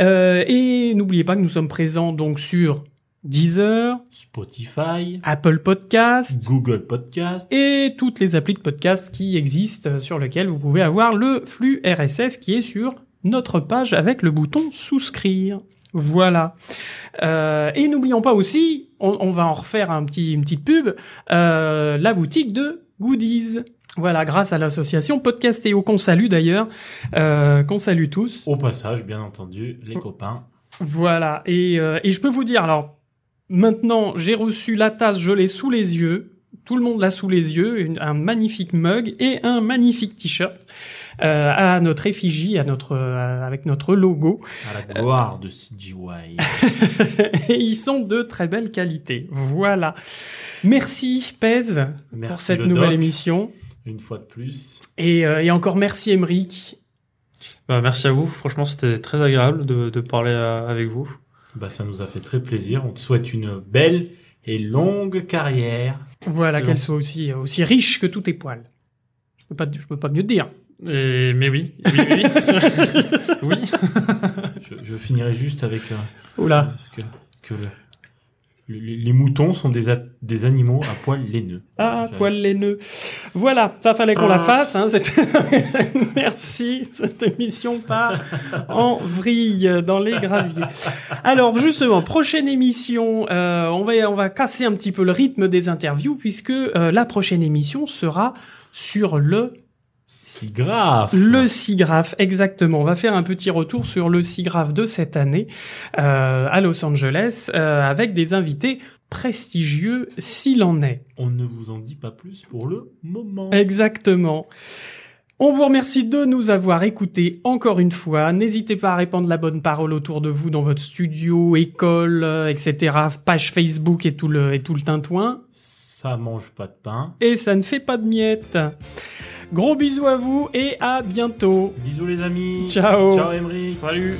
Euh, et n'oubliez pas que nous sommes présents donc sur Deezer, Spotify, Apple Podcast, Google Podcast. et toutes les applis de podcast qui existent euh, sur lesquelles vous pouvez avoir le flux RSS qui est sur notre page avec le bouton souscrire. Voilà. Euh, et n'oublions pas aussi, on, on va en refaire un petit, une petite pub, euh, la boutique de goodies. Voilà, grâce à l'association Podcastéo qu'on salue d'ailleurs, euh, qu'on salue tous. Au passage, bien entendu, les copains. Voilà, et, euh, et je peux vous dire, alors, maintenant, j'ai reçu la tasse, je l'ai sous les yeux, tout le monde l'a sous les yeux, une- un magnifique mug et un magnifique t-shirt euh, à notre effigie, à notre, euh, avec notre logo. À la gloire de CGY. et ils sont de très belle qualité. Voilà. Merci, Pez, Merci pour cette le nouvelle doc, émission. Une fois de plus. Et, euh, et encore merci, Emeric. Bah, merci à vous. Franchement, c'était très agréable de, de parler euh, avec vous. Bah, ça nous a fait très plaisir. On te souhaite une belle et longue carrière. Voilà, qu'elle soit aussi, aussi riche que tous tes poils. Je peux pas, je peux pas mieux te dire. Et, mais oui, oui, oui. oui. Je, je finirai juste avec euh, Oula. que, que le- le- les, moutons sont des, des animaux à poil laineux. Ah, J'avais- poil laineux. Voilà, ça fallait qu'on la Ah. fasse. Hein, cette- Merci, cette émission part en vrille dans les graviers. Alors justement, prochaine émission, euh, on va on va casser un petit peu le rythme des interviews puisque euh, la prochaine émission sera sur le Si grave. le SIGGRAPH, exactement. On va faire un petit retour sur le SIGGRAPH de cette année euh, à Los Angeles euh, avec des invités prestigieux s'il en est. On ne vous en dit pas plus pour le moment. Exactement. On vous remercie de nous avoir écoutés encore une fois. N'hésitez pas à répandre la bonne parole autour de vous dans votre studio, école, euh, etc., page Facebook et tout le, et tout le tintouin. Ça mange pas de pain. Et ça ne fait pas de miettes. Gros bisous à vous et à bientôt. Bisous les amis. Ciao. Ciao Emery. Salut.